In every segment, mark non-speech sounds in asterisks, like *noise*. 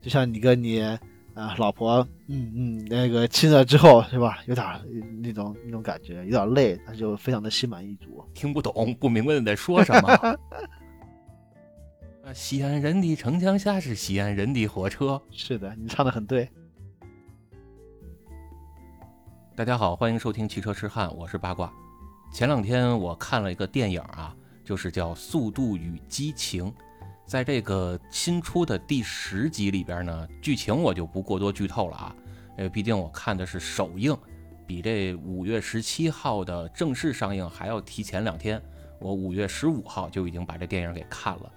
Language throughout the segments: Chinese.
就像你跟你啊老婆，嗯嗯，那个亲了之后是吧，有点那种那种感觉，有点累，他就非常的心满意足。听不懂，不明白你在说什么。*laughs* 啊，西安人的城墙下是西安人的火车。是的，你唱的很对。大家好，欢迎收听汽车痴汉，我是八卦。前两天我看了一个电影啊，就是叫《速度与激情》。在这个新出的第十集里边呢，剧情我就不过多剧透了啊，呃，毕竟我看的是首映，比这五月十七号的正式上映还要提前两天。我五月十五号就已经把这电影给看了，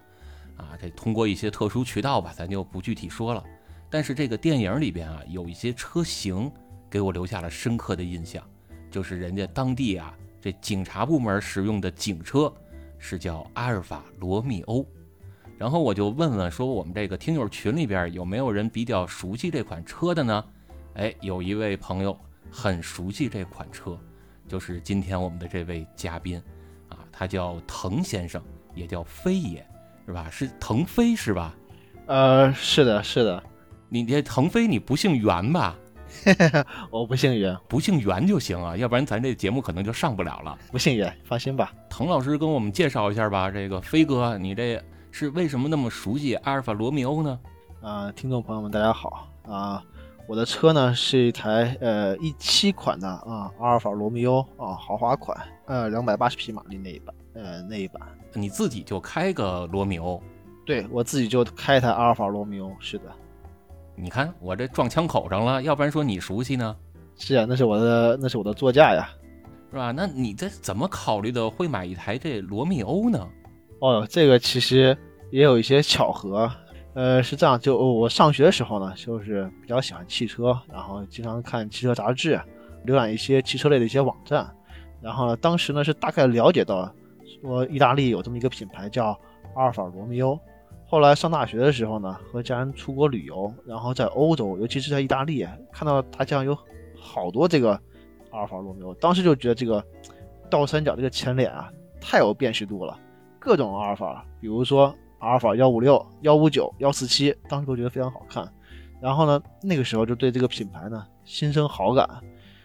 啊，这通过一些特殊渠道吧，咱就不具体说了。但是这个电影里边啊，有一些车型。给我留下了深刻的印象，就是人家当地啊，这警察部门使用的警车是叫阿尔法罗密欧。然后我就问问说，我们这个听友群里边有没有人比较熟悉这款车的呢？哎，有一位朋友很熟悉这款车，就是今天我们的这位嘉宾啊，他叫滕先生，也叫飞爷，是吧？是腾飞是吧？呃，是的，是的。你这腾飞你不姓袁吧？*laughs* 我不姓袁，不姓袁就行啊，要不然咱这节目可能就上不了了。不姓袁，放心吧。滕老师跟我们介绍一下吧，这个飞哥，你这是为什么那么熟悉阿尔法罗密欧呢？啊，听众朋友们，大家好啊！我的车呢是一台呃一七款的啊阿尔法罗密欧啊豪华款，呃两百八十匹马力那一版，呃那一版。你自己就开个罗密欧？对我自己就开一台阿尔法罗密欧，是的。你看我这撞枪口上了，要不然说你熟悉呢？是啊，那是我的，那是我的座驾呀，是吧？那你这怎么考虑的会买一台这罗密欧呢？哦，这个其实也有一些巧合，呃，是这样，就我上学的时候呢，就是比较喜欢汽车，然后经常看汽车杂志，浏览一些汽车类的一些网站，然后呢，当时呢是大概了解到说意大利有这么一个品牌叫阿尔法罗密欧。后来上大学的时候呢，和家人出国旅游，然后在欧洲，尤其是在意大利，看到大街上有好多这个阿尔法罗密欧，当时就觉得这个倒三角这个前脸啊，太有辨识度了，各种阿尔法，比如说阿尔法幺五六、幺五九、幺四七，当时都觉得非常好看。然后呢，那个时候就对这个品牌呢心生好感，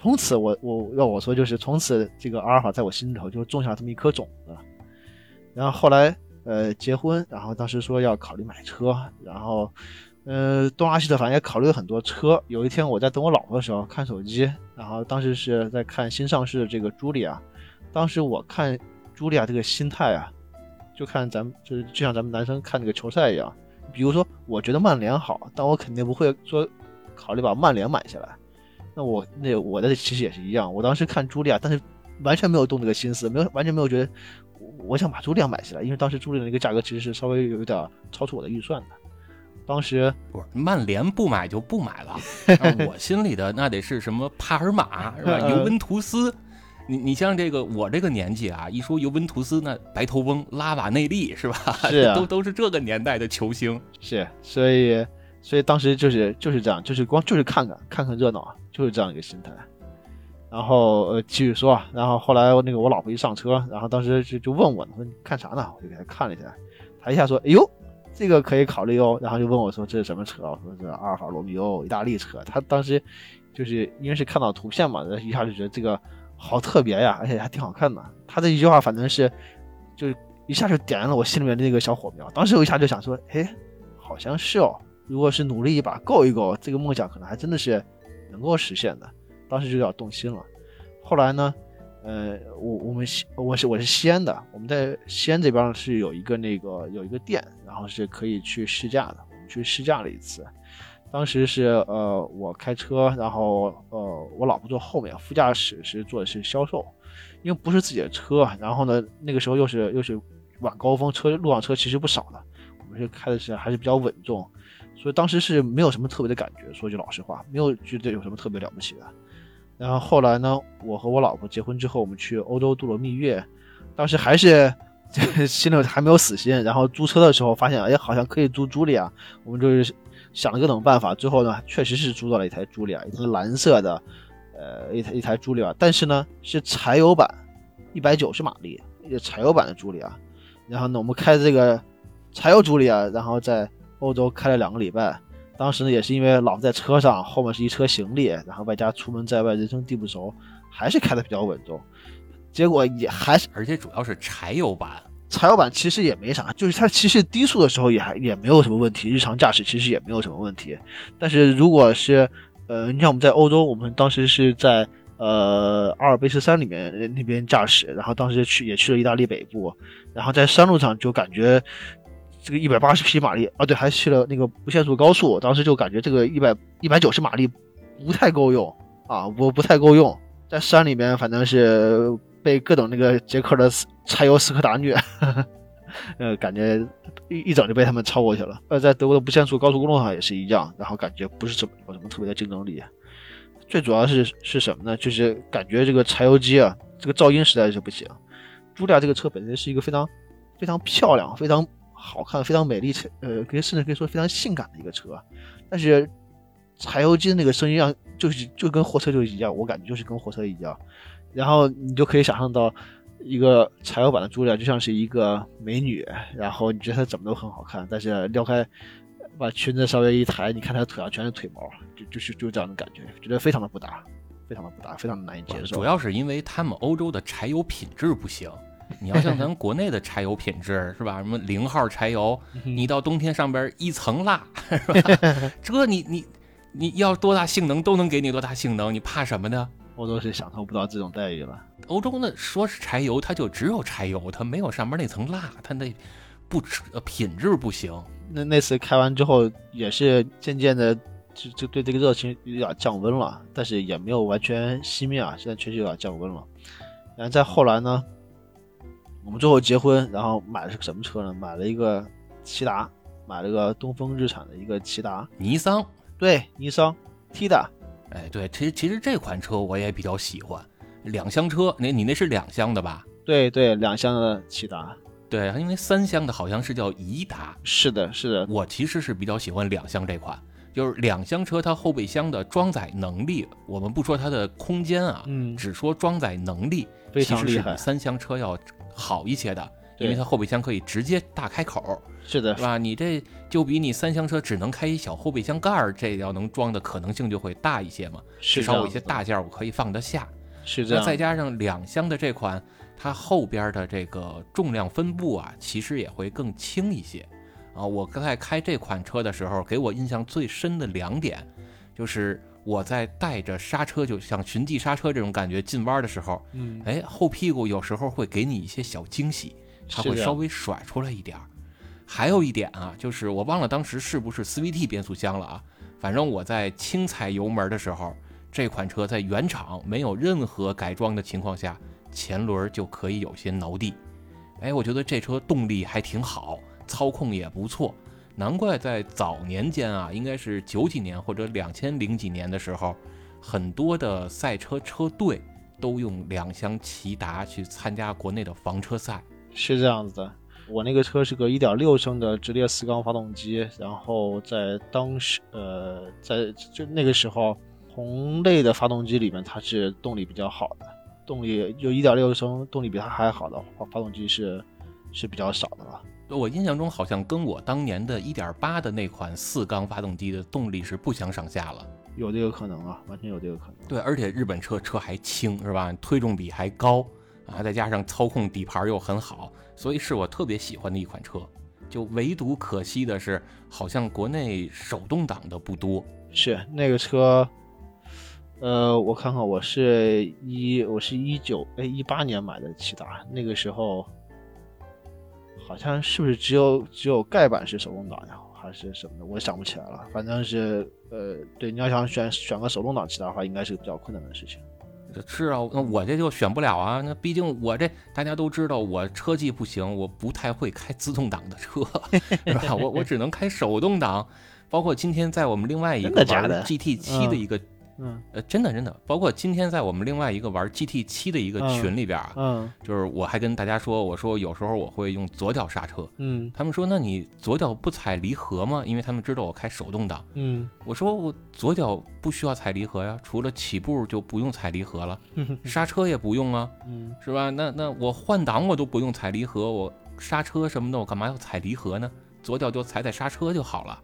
从此我我要我说就是从此这个阿尔法在我心头就种下这么一颗种子。然后后来。呃，结婚，然后当时说要考虑买车，然后，呃，东拉西扯，反正也考虑了很多车。有一天我在等我老婆的时候看手机，然后当时是在看新上市的这个茱莉亚。当时我看茱莉亚这个心态啊，就看咱们就是就像咱们男生看那个球赛一样。比如说，我觉得曼联好，但我肯定不会说考虑把曼联买下来。那我那我的其实也是一样，我当时看茱莉亚，但是完全没有动这个心思，没有完全没有觉得。我想把朱莉亚买下来，因为当时朱莉亚那个价格其实是稍微有点超出我的预算的。当时不是曼联不买就不买了，*laughs* 我心里的那得是什么帕尔马是吧？尤文图斯，你你像这个我这个年纪啊，一说尤文图斯，那白头翁拉瓦内利是吧？*laughs* 是都都是这个年代的球星。是，所以所以当时就是就是这样，就是光就是看看看看热闹，就是这样一个心态。然后呃继续说，然后后来那个我老婆一上车，然后当时就就问我，说你看啥呢？我就给她看了一下，她一下说，哎呦，这个可以考虑哦。然后就问我说这是什么车？我说是阿尔法罗密欧，意大利车。她当时就是因为是看到图片嘛，一下就觉得这个好特别呀，而且还挺好看的。他这一句话反正是就一下就点燃了我心里面的那个小火苗。当时我一下就想说，哎，好像是哦，如果是努力一把够一够，这个梦想可能还真的是能够实现的。当时就有点动心了，后来呢，呃，我我们西我是我是西安的，我们在西安这边是有一个那个有一个店，然后是可以去试驾的，我们去试驾了一次，当时是呃我开车，然后呃我老婆坐后面，副驾驶是坐的是销售，因为不是自己的车，然后呢那个时候又是又是晚高峰，车路上车其实不少的，我们是开的是还是比较稳重，所以当时是没有什么特别的感觉，说句老实话，没有觉得有什么特别了不起的。然后后来呢，我和我老婆结婚之后，我们去欧洲度了蜜月，当时还是 *laughs* 心里还没有死心。然后租车的时候发现，哎，好像可以租朱莉亚，我们就是想了各种办法，最后呢，确实是租到了一台朱莉亚，一台蓝色的，呃，一台一台朱莉亚，但是呢是柴油版，一百九十马力，柴油版的朱莉亚。然后呢，我们开这个柴油朱莉亚，然后在欧洲开了两个礼拜，当时呢也是因为老在车上，后面是一车行李，然后外加出门在外，人生地不熟，还是开的比较稳重。结果也还是，而且主要是柴油版，柴油版其实也没啥，就是它其实低速的时候也还也没有什么问题，日常驾驶其实也没有什么问题。但是如果是呃，你像我们在欧洲，我们当时是在呃阿尔卑斯山里面那边驾驶，然后当时去也去了意大利北部，然后在山路上就感觉这个一百八十匹马力啊，对，还去了那个不限速高速，当时就感觉这个一百一百九十马力不太够用啊，不不太够用，在山里面反正是被各种那个捷克的柴油斯柯达虐。*laughs* 呃，感觉一一整就被他们超过去了。呃，在德国的不限速高速公路上也是一样，然后感觉不是怎么有什么特别的竞争力。最主要是是什么呢？就是感觉这个柴油机啊，这个噪音实在是不行。朱莉亚这个车本身是一个非常非常漂亮、非常好看、非常美丽，呃，可以甚至可以说非常性感的一个车。但是柴油机的那个声音让就是就跟货车就一样，我感觉就是跟货车一样。然后你就可以想象到。一个柴油版的朱莉亚就像是一个美女，然后你觉得她怎么都很好看，但是撩开把裙子稍微一抬，你看她腿上全是腿毛，就就是就这样的感觉，觉得非常的不搭，非常的不搭，非常的难以接受。主要是因为他们欧洲的柴油品质不行，你要像咱国内的柴油品质是吧？什么零号柴油，你到冬天上边一层蜡是吧？*laughs* 这你你你要多大性能都能给你多大性能，你怕什么呢？欧洲是享受不到这种待遇了。欧洲呢说是柴油，它就只有柴油，它没有上面那层蜡，它那不呃品质不行。那那次开完之后，也是渐渐的就就对这个热情有点降温了，但是也没有完全熄灭啊，现在确实有点降温了。然后再后来呢，我们最后结婚，然后买的是个什么车呢？买了一个骐达，买了个东风日产的一个骐达。尼桑，对，尼桑 T 的。哎，对，其实其实这款车我也比较喜欢，两厢车，那你那是两厢的吧？对对，两厢的骐达。对，因为三厢的好像是叫颐达。是的，是的。我其实是比较喜欢两厢这款，就是两厢车它后备箱的装载能力，我们不说它的空间啊，嗯，只说装载能力，非常厉害，三厢车要好一些的。因为它后备箱可以直接大开口，是的，是吧？你这就比你三厢车只能开一小后备箱盖儿，这要能装的可能性就会大一些嘛。至少我一些大件我可以放得下。是这样。再加上两厢的这款，它后边的这个重量分布啊，其实也会更轻一些。啊，我刚才开这款车的时候，给我印象最深的两点，就是我在带着刹车，就像循迹刹车这种感觉进弯的时候，嗯，哎，后屁股有时候会给你一些小惊喜。它会稍微甩出来一点儿，还有一点啊，就是我忘了当时是不是 CVT 变速箱了啊？反正我在轻踩油门的时候，这款车在原厂没有任何改装的情况下，前轮就可以有些挠地。哎，我觉得这车动力还挺好，操控也不错，难怪在早年间啊，应该是九几年或者两千零几年的时候，很多的赛车车队都用两厢骐达去参加国内的房车赛。是这样子的，我那个车是个1.6升的直列四缸发动机，然后在当时，呃，在就那个时候，同类的发动机里面，它是动力比较好的，动力就1.6升动力比它还好的发发动机是是比较少的了。我印象中好像跟我当年的1.8的那款四缸发动机的动力是不相上下了，有这个可能啊，完全有这个可能。对，而且日本车车还轻，是吧？推重比还高。啊，再加上操控底盘又很好，所以是我特别喜欢的一款车。就唯独可惜的是，好像国内手动挡的不多。是那个车，呃，我看看，我是一，我是一九哎一八年买的骐达，那个时候好像是不是只有只有盖板是手动挡呀，还是什么的？我想不起来了。反正是，呃，对，你要想选选个手动挡骐达的话，应该是个比较困难的事情。是啊，那我这就选不了啊。那毕竟我这大家都知道，我车技不行，我不太会开自动挡的车，是吧？我我只能开手动挡。包括今天在我们另外一个玩 GT 七的一个。嗯，呃，真的真的，包括今天在我们另外一个玩 GT 七的一个群里边啊，嗯，就是我还跟大家说，我说有时候我会用左脚刹车，嗯，他们说那你左脚不踩离合吗？因为他们知道我开手动挡，嗯，我说我左脚不需要踩离合呀，除了起步就不用踩离合了，*laughs* 刹车也不用啊，嗯，是吧？那那我换挡我都不用踩离合，我刹车什么的我干嘛要踩离合呢？左脚就踩踩刹车就好了。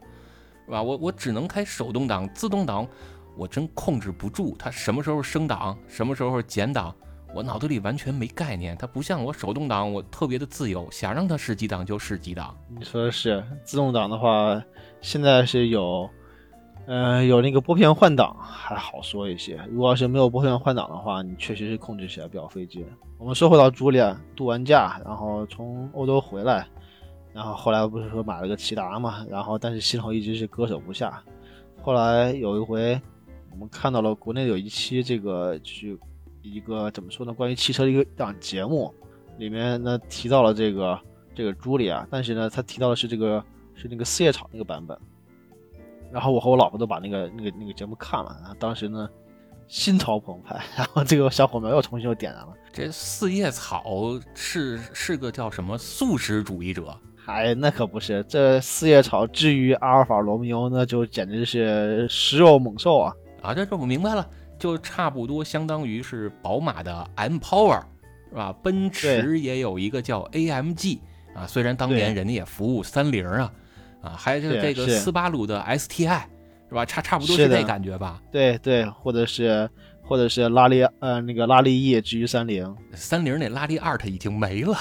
是吧？我我只能开手动挡，自动挡我真控制不住，它什么时候升档，什么时候减档，我脑子里完全没概念。它不像我手动挡，我特别的自由，想让它是几档就是几档。你说的是自动挡的话，现在是有，呃，有那个拨片换挡还好说一些。如果要是没有拨片换挡的话，你确实是控制起来比较费劲。我们说回到朱莉亚，度完假，然后从欧洲回来，然后后来不是说买了个骐达嘛，然后但是系统一直是割舍不下。后来有一回。我们看到了国内有一期这个就是一个怎么说呢？关于汽车的一个档节目，里面呢提到了这个这个朱莉啊，但是呢他提到的是这个是那个四叶草那个版本。然后我和我老婆都把那个那个那个节目看了，然后当时呢心潮澎湃，然后这个小火苗又重新又点燃了。这四叶草是是个叫什么素食主义者？哎，那可不是，这四叶草至于阿尔法罗密欧，那就简直是食肉猛兽啊！啊，这这我明白了，就差不多相当于是宝马的 M Power，是吧？奔驰也有一个叫 AMG 啊，虽然当年人家也服务三菱啊，啊，还有这个斯巴鲁的 STI，是吧？差差不多是这感觉吧？对对，或者是。或者是拉力，呃，那个拉力 E 至于三菱，三菱那拉力 Art 已经没了，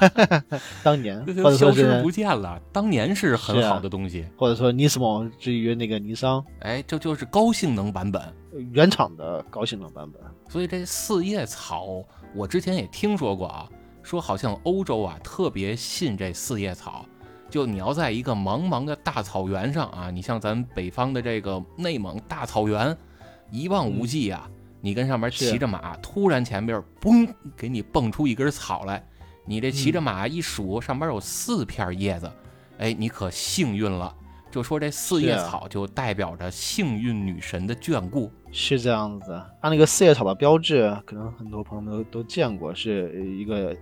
*laughs* 当年或者消失不见了。当年是很好的东西，或者说 Nismo 至于那个尼桑，哎，这就是高性能版本，原厂的高性能版本。所以这四叶草，我之前也听说过啊，说好像欧洲啊特别信这四叶草，就你要在一个茫茫的大草原上啊，你像咱北方的这个内蒙大草原。一望无际啊！你跟上面骑着马，突然前边嘣给你蹦出一根草来，你这骑着马一数，上边有四片叶子，哎，你可幸运了。就说这四叶草就代表着幸运女神的眷顾，是这样子。它那个四叶草的标志，可能很多朋友们都都见过，是一个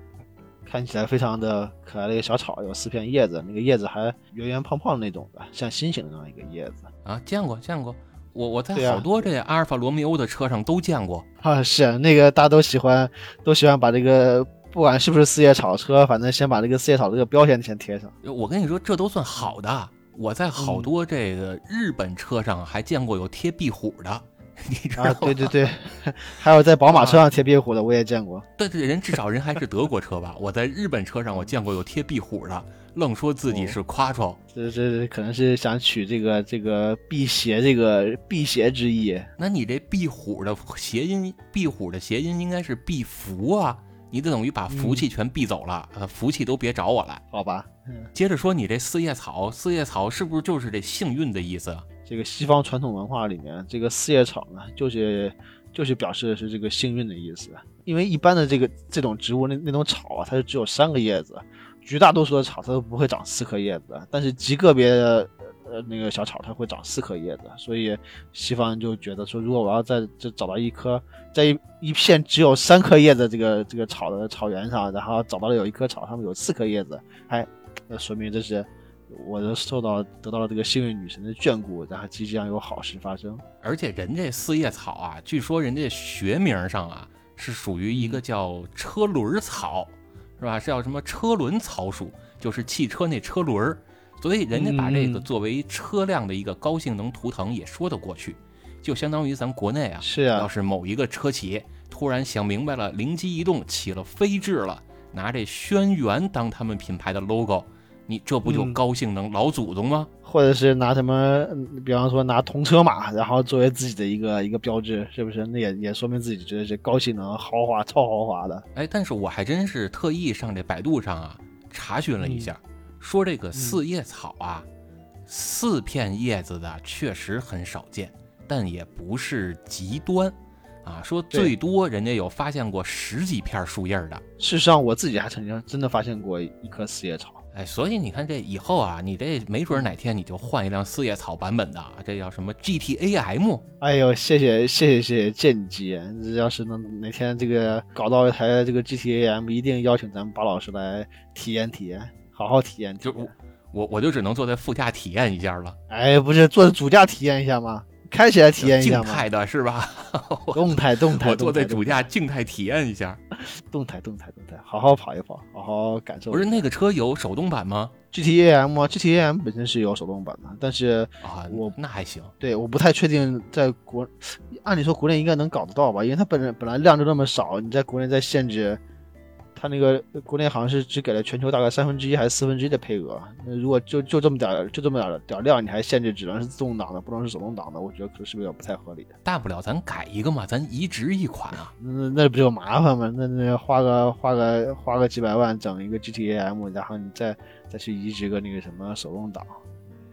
看起来非常的可爱的一个小草，有四片叶子，那个叶子还圆圆胖胖的那种的，像星星的那样一个叶子啊，见过见过。我我在好多这阿尔法罗密欧的车上都见过啊，是那个大家都喜欢，都喜欢把这个不管是不是四叶草车，反正先把这个四叶草这个标签先贴上。我跟你说，这都算好的。我在好多这个日本车上还见过有贴壁虎的，你知道吗？*laughs* 对对对，还有在宝马车上贴壁虎的，我也见过。对对，人至少人还是德国车吧？我在日本车上我见过有贴壁虎的。愣说自己是夸张，这这可能是想取这个这个辟邪这个辟邪之意。那你这壁虎的谐音，壁虎的谐音应该是避福啊，你得等于把福气全避走了，呃，福气都别找我来，好吧？接着说你这四叶草，四叶草是不是就是这幸运的意思？这个西方传统文化里面，这个四叶草呢，就是就是表示的是这个幸运的意思。因为一般的这个这种植物，那那种草啊，它是只有三个叶子。绝大多数的草它都不会长四颗叶子，但是极个别的呃那个小草它会长四颗叶子，所以西方就觉得说，如果我要在这找到一棵在一一片只有三颗叶子这个这个草的草原上，然后找到了有一棵草上面有四颗叶子，哎，那说明这是我的受到得到了这个幸运女神的眷顾，然后即将有好事发生。而且人这四叶草啊，据说人家学名上啊是属于一个叫车轮草。是吧？是叫什么车轮草属，就是汽车那车轮儿，所以人家把这个作为车辆的一个高性能图腾也说得过去，就相当于咱国内啊，是啊，要是某一个车企突然想明白了，灵机一动起了飞智了，拿这轩辕当他们品牌的 logo。你这不就高性能老祖宗吗？或者是拿什么，比方说拿铜车马，然后作为自己的一个一个标志，是不是？那也也说明自己觉得是高性能、豪华、超豪华的。哎，但是我还真是特意上这百度上啊查询了一下，说这个四叶草啊，四片叶子的确实很少见，但也不是极端啊。说最多人家有发现过十几片树叶的。事实上，我自己还曾经真的发现过一棵四叶草。哎，所以你看这以后啊，你这没准哪天你就换一辆四叶草版本的，这叫什么 GTAM？哎呦，谢谢谢谢谢谢见机！要是能哪天这个搞到一台这个 GTAM，一定邀请咱们巴老师来体验体验，好好体验。就我我我就只能坐在副驾体验一下了。哎，不是坐在主驾体验一下吗？开起来体验一下静态的是吧？动态动态，我坐在主驾静态体验一下。动态动态动态，好好跑一跑，好好感受。不是那个车有手动版吗？GTAM 啊，GTAM 本身是有手动版的，但是啊，我那还行。对我不太确定在国，按理说国内应该能搞得到吧，因为它本人本来量就那么少，你在国内再限制。它那个国内好像是只给了全球大概三分之一还是四分之一的配额，那如果就就这么点就这么点点量，你还限制只能是自动挡的，不能是手动挡的，我觉得可能是不是有点不太合理？大不了咱改一个嘛，咱移植一款啊，那那不就麻烦吗？那那花个花个花个几百万整一个 GTAM，然后你再再去移植个那个什么手动挡。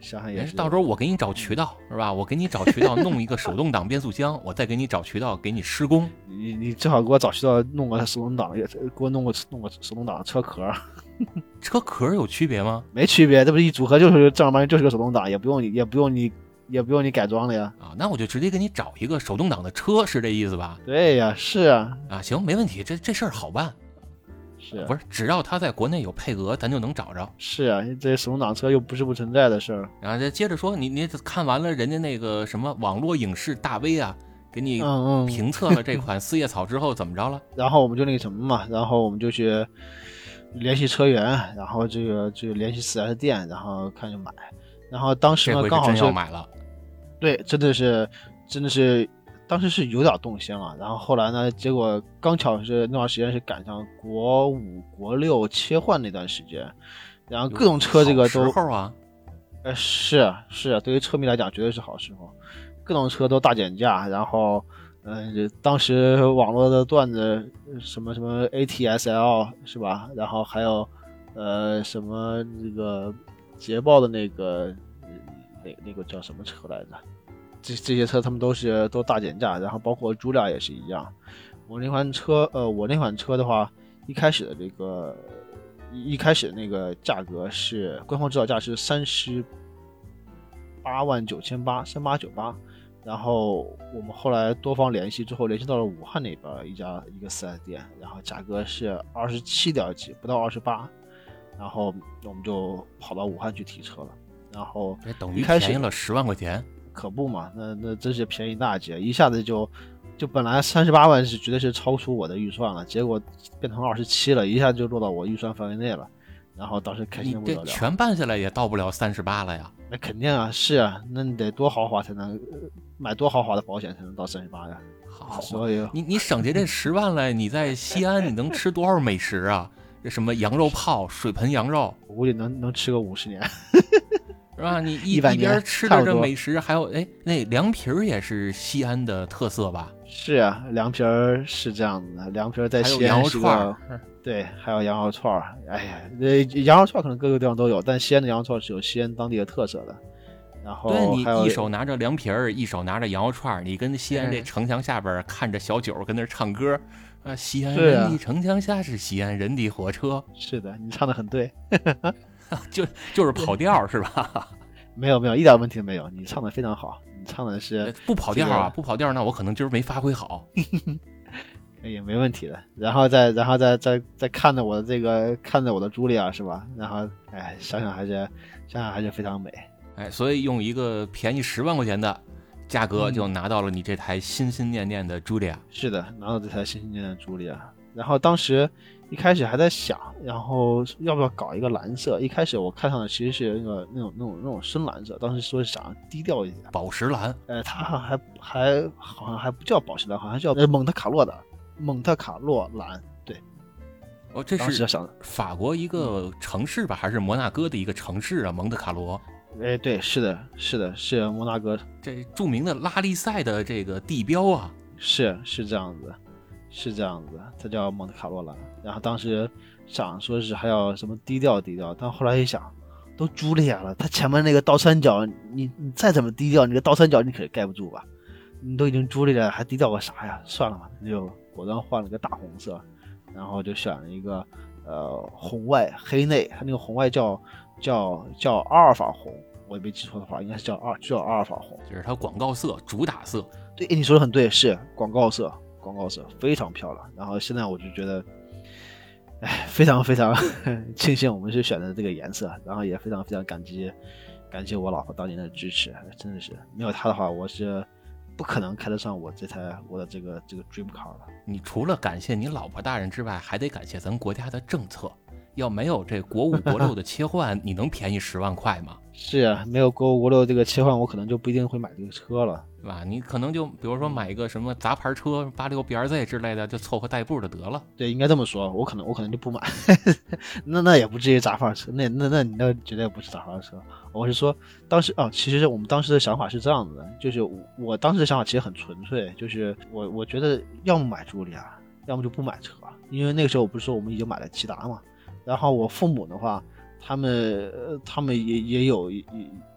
想想也是，到时候我给你找渠道是吧？我给你找渠道弄一个手动挡变速箱，我再给你找渠道给你施工。你你最好给我找渠道弄个手动挡，也给我弄个弄个手动挡车壳。*laughs* 车壳有区别吗？没区别，这不是一组合就是正儿八经就是个手动挡，也不用你也不用你也不用你改装了呀。啊，那我就直接给你找一个手动挡的车，是这意思吧？对呀，是啊。啊，行，没问题，这这事儿好办。是，不是只要他在国内有配额，咱就能找着。是啊，这手动挡车又不是不存在的事儿。然后再接着说，你你看完了人家那个什么网络影视大 V 啊，给你评测了这款 *laughs* 四叶草之后怎么着了？然后我们就那个什么嘛，然后我们就去联系车源，然后这个就联系四 S 店，然后看就买。然后当时呢，刚好是买了，对，真的是真的是。当时是有点动心了，然后后来呢？结果刚巧是那段时间是赶上国五、国六切换那段时间，然后各种车这个都，啊，呃，是是，对于车迷来讲绝对是好时候，各种车都大减价，然后，嗯，当时网络的段子什么什么 ATS-L 是吧？然后还有，呃，什么那个捷豹的那个那那个叫什么车来着？这这些车他们都是都大减价，然后包括朱莉亚也是一样。我那款车，呃，我那款车的话，一开始的这个一开始的那个价格是官方指导价是三十八万九千八，三八九八。然后我们后来多方联系之后，联系到了武汉那边一家一个四 S 店，然后价格是二十七点几，不到二十八。然后我们就跑到武汉去提车了。然后等于便宜了十万块钱。可不嘛，那那真是便宜大截，一下子就就本来三十八万是绝对是超出我的预算了，结果变成二十七了，一下就落到我预算范围内了，然后当时开心不得了。全办下来也到不了三十八了呀？那肯定啊，是啊，那你得多豪华才能买多豪华的保险才能到三十八呀？好，所以你你省下这十万来，你在西安你能吃多少美食啊？这什么羊肉泡、水盆羊肉，我估计能能吃个五十年。*laughs* 是吧？你一一边吃着这美食，还有哎，那凉皮儿也是西安的特色吧？是啊，凉皮儿是这样子的。凉皮儿在西安是个，对，还有羊肉串儿。哎呀，那羊肉串可能各个地方都有，但西安的羊肉串是有西安当地的特色的。然后对你一手拿着凉皮儿，一手拿着羊肉串儿，你跟西安这城墙下边看着小酒跟那唱歌啊，西安人的城墙下是西安人的火车。是的，你唱的很对。*laughs* *laughs* 就就是跑调是吧？*laughs* 没有没有，一点问题都没有。你唱的非常好，你唱的是不跑调啊？不跑调，那我可能今儿没发挥好。可 *laughs* 以，没问题的。然后再然后再再再看着我的这个，看着我的茱莉亚是吧？然后哎，想想还是想想还是非常美。哎，所以用一个便宜十万块钱的价格就拿到了你这台心心念念的茱莉亚。是的，拿到这台心心念念的茱莉亚。然后当时。一开始还在想，然后要不要搞一个蓝色？一开始我看上的其实是那个那种那种那种深蓝色，当时说是想低调一点，宝石蓝。呃，它好像还还好像还不叫宝石蓝，好像叫蒙特卡洛的蒙特卡洛蓝。对，哦，这是想法国一个城市吧，还是摩纳哥的一个城市啊？蒙特卡罗。哎，对，是的，是的，是摩纳哥这著名的拉力赛的这个地标啊。是是这样子。是这样子，它叫蒙特卡洛蓝。然后当时想说是还要什么低调低调，但后来一想，都茱莉亚了，它前面那个倒三角，你你再怎么低调，你个倒三角你可盖不住吧？你都已经朱莉亚了，还低调个啥呀？算了吧，那就果断换了个大红色，然后就选了一个呃红外黑内，它那个红外叫叫叫阿尔法红，我也没记错的话，应该是叫二叫阿尔法红，就是它广告色主打色。对，你说的很对，是广告色。广告色非常漂亮，然后现在我就觉得，哎，非常非常 *laughs* 庆幸我们是选的这个颜色，然后也非常非常感激感谢我老婆当年的支持，真的是没有她的话，我是不可能开得上我这台我的这个这个 dream car 的。你除了感谢你老婆大人之外，还得感谢咱国家的政策，要没有这国五国六的切换，*laughs* 你能便宜十万块吗？是啊，没有国五国六这个切换，我可能就不一定会买这个车了。对吧？你可能就比如说买一个什么杂牌车，八六 BRZ 之类的，就凑合代步的得了。对，应该这么说，我可能我可能就不买，*laughs* 那那也不至于杂牌车，那那那你那绝对不是杂牌车。我是说，当时啊，其实我们当时的想法是这样子的，就是我当时的想法其实很纯粹，就是我我觉得要么买朱莉亚，要么就不买车，因为那个时候我不是说我们已经买了骐达嘛，然后我父母的话，他们他们也也有一。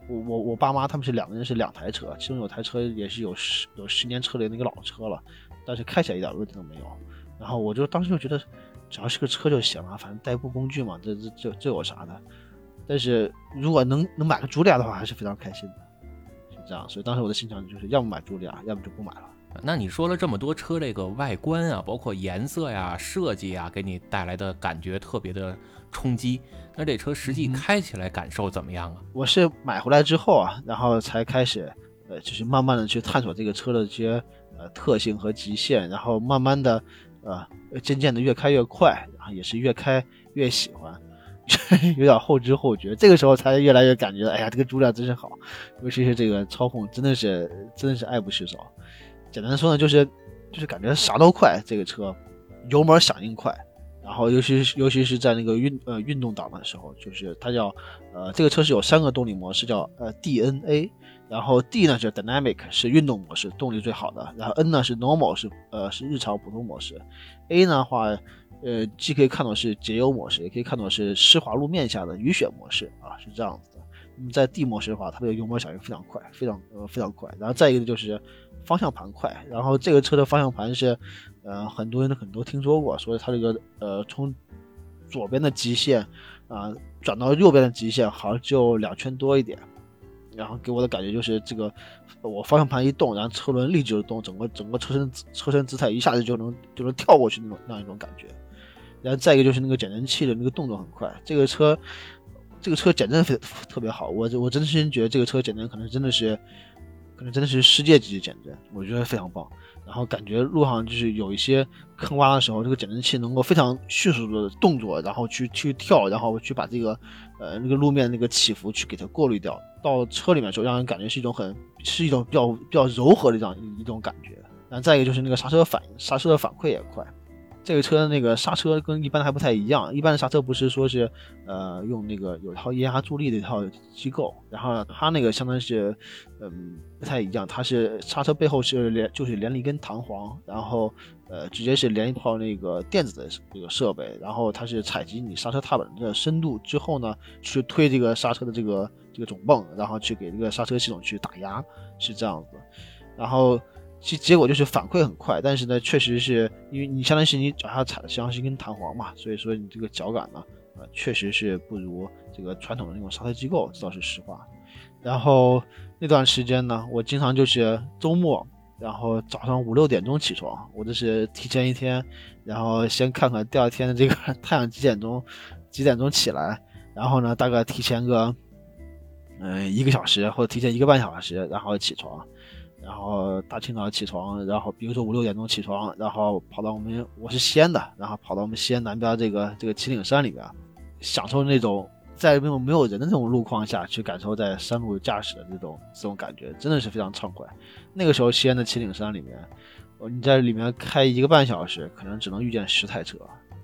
我我我爸妈他们是两个人是两台车，其中有台车也是有十有十年车龄的一个老车了，但是开起来一点问题都没有。然后我就当时就觉得，只要是个车就行了，反正代步工具嘛，这这这这有啥的？但是如果能能买个茱莉亚的话，还是非常开心的，是这样。所以当时我的心情就是，要么买茱莉亚，要么就不买了。那你说了这么多车这个外观啊，包括颜色呀、设计啊，给你带来的感觉特别的冲击。那这车实际开起来感受怎么样啊？我是买回来之后啊，然后才开始，呃，就是慢慢的去探索这个车的这些呃特性和极限，然后慢慢的，呃，渐渐的越开越快，然后也是越开越喜欢，*laughs* 有点后知后觉。这个时候才越来越感觉，哎呀，这个主料真是好，尤其是这个操控，真的是真的是爱不释手。简单说呢，就是就是感觉啥都快，这个车油门响应快。然后，尤其是尤其是在那个运呃运动档的时候，就是它叫呃这个车是有三个动力模式，叫呃 DNA，然后 D 呢是 Dynamic 是运动模式，动力最好的，然后 N 呢是 Normal 是呃是日常普通模式，A 呢话呃既可以看到是节油模式，也可以看到是湿滑路面下的雨雪模式啊，是这样子的。那么在 D 模式的话，它的油门响应非常快，非常呃非常快。然后再一个就是。方向盘快，然后这个车的方向盘是，呃，很多人都很多听说过，所以它这个呃从左边的极限啊转到右边的极限好像就两圈多一点，然后给我的感觉就是这个我方向盘一动，然后车轮立即就动，整个整个车身车身姿态一下子就能就能跳过去那种那样一种感觉。然后再一个就是那个减震器的那个动作很快，这个车这个车减震非特别好，我我真心觉得这个车减震可能真的是。可能真的是世界级的减震，我觉得非常棒。然后感觉路上就是有一些坑洼的时候，这个减震器能够非常迅速的动作，然后去去跳，然后去把这个呃那个路面那个起伏去给它过滤掉。到车里面时候，让人感觉是一种很是一种比较比较柔和的这样一种感觉。然后再一个就是那个刹车反应，刹车的反馈也快。这个车的那个刹车跟一般的还不太一样，一般的刹车不是说是，呃，用那个有一套液压助力的一套机构，然后它那个相当于是，嗯，不太一样，它是刹车背后是连就是连了一根弹簧，然后呃直接是连一套那个电子的这个设备，然后它是采集你刹车踏板的深度之后呢，去推这个刹车的这个这个总泵，然后去给这个刹车系统去打压，是这样子，然后。其结果就是反馈很快，但是呢，确实是因为你相当于是你脚下踩的实际上是一根弹簧嘛，所以说你这个脚感呢，呃，确实是不如这个传统的那种刹车机构，这倒是实话。然后那段时间呢，我经常就是周末，然后早上五六点钟起床，我这是提前一天，然后先看看第二天的这个 *laughs* 太阳几点钟，几点钟起来，然后呢，大概提前个嗯一个小时或者提前一个半小时，然后起床。然后大清早起床，然后比如说五六点钟起床，然后跑到我们我是西安的，然后跑到我们西安南边这个这个秦岭山里边，享受那种在没有没有人的这种路况下去感受在山路驾驶的这种这种感觉，真的是非常畅快。那个时候西安的秦岭山里面，你在里面开一个半小时，可能只能遇见十台车。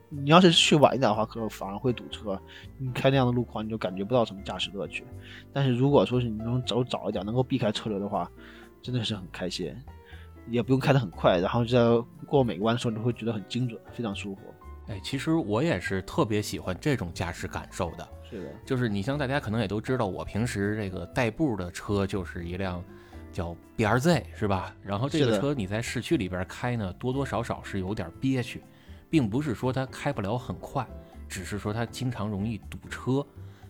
你要是去晚一点的话，可能反而会堵车。你开那样的路况，你就感觉不到什么驾驶乐趣。但是如果说是你能走早一点，能够避开车流的话，真的是很开心，也不用开得很快，然后在过每个弯的时候，你会觉得很精准，非常舒服。哎，其实我也是特别喜欢这种驾驶感受的。是的，就是你像大家可能也都知道，我平时这个代步的车就是一辆叫 B R Z，是吧？然后这个车你在市区里边开呢，多多少少是有点憋屈，并不是说它开不了很快，只是说它经常容易堵车，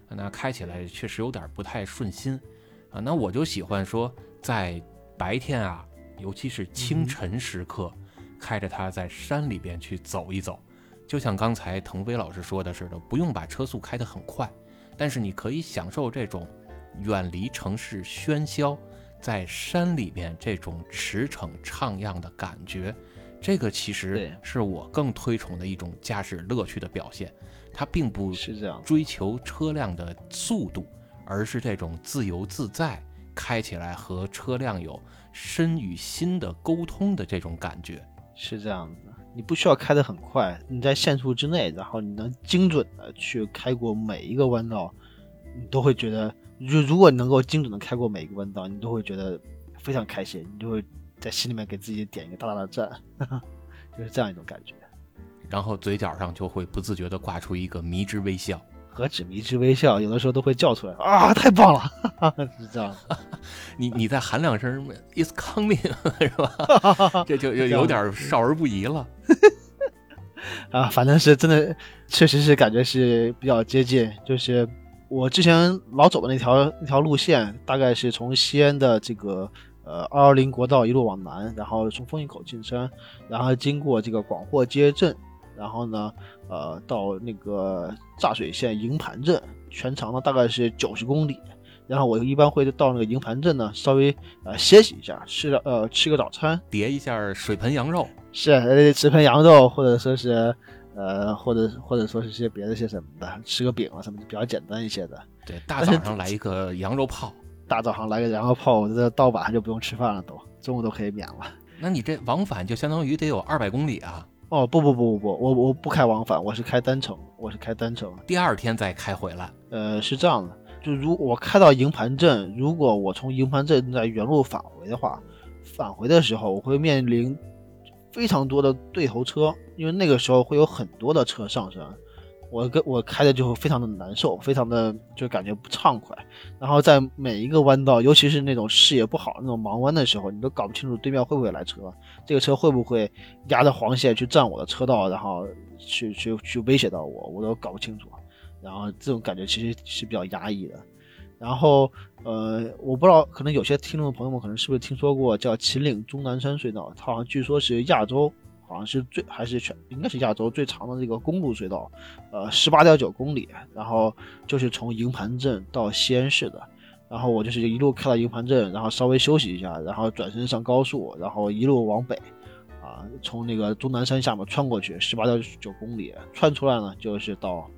那开起来确实有点不太顺心啊。那我就喜欢说在白天啊，尤其是清晨时刻，开着它在山里边去走一走，就像刚才腾飞老师说的似的，不用把车速开得很快，但是你可以享受这种远离城市喧嚣，在山里边这种驰骋徜徉的感觉，这个其实是我更推崇的一种驾驶乐趣的表现。它并不是这样。追求车辆的速度，而是这种自由自在，开起来和车辆有身与心的沟通的这种感觉。是这样子的，你不需要开得很快，你在限速之内，然后你能精准的去开过每一个弯道，你都会觉得，如如果你能够精准的开过每一个弯道，你都会觉得非常开心，你就会在心里面给自己点一个大大的赞，*laughs* 就是这样一种感觉。然后嘴角上就会不自觉的挂出一个迷之微笑。何止迷之微笑，有的时候都会叫出来啊，太棒了，*laughs* 是这样的。*laughs* 你你再喊两声 "It's coming" *laughs* 是吧？这就有有点少儿不宜了。啊，反正是真的，确实是感觉是比较接近。就是我之前老走的那条那条路线，大概是从西安的这个呃二二零国道一路往南，然后从风峪口进山，然后经过这个广货街镇，然后呢，呃，到那个柞水县营盘镇，全长呢大概是九十公里。然后我一般会到那个营盘镇呢，稍微呃歇息一下，吃了呃吃个早餐，叠一下水盆羊肉，是呃吃盆羊肉，或者说是呃或者或者说是些别的些什么的，吃个饼啊什么的，比较简单一些的。对，大早上来一个羊肉泡，大早上来个羊肉泡，我这到晚上就不用吃饭了，都中午都可以免了。那你这往返就相当于得有二百公里啊？哦不不不不不，我我不开往返，我是开单程，我是开单程。第二天再开回来。呃，是这样的。就如我开到营盘镇，如果我从营盘镇再原路返回的话，返回的时候我会面临非常多的对头车，因为那个时候会有很多的车上山，我跟我开的就会非常的难受，非常的就感觉不畅快。然后在每一个弯道，尤其是那种视野不好那种盲弯的时候，你都搞不清楚对面会不会来车，这个车会不会压着黄线去占我的车道，然后去去去威胁到我，我都搞不清楚。然后这种感觉其实是比较压抑的，然后呃，我不知道，可能有些听众朋友们可能是不是听说过叫秦岭终南山隧道？它好像据说是亚洲，好像是最还是全应该是亚洲最长的这个公路隧道，呃，十八点九公里，然后就是从营盘镇到西安市的，然后我就是一路开到营盘镇，然后稍微休息一下，然后转身上高速，然后一路往北，啊，从那个终南山下面穿过去，十八点九公里，穿出来呢就是到。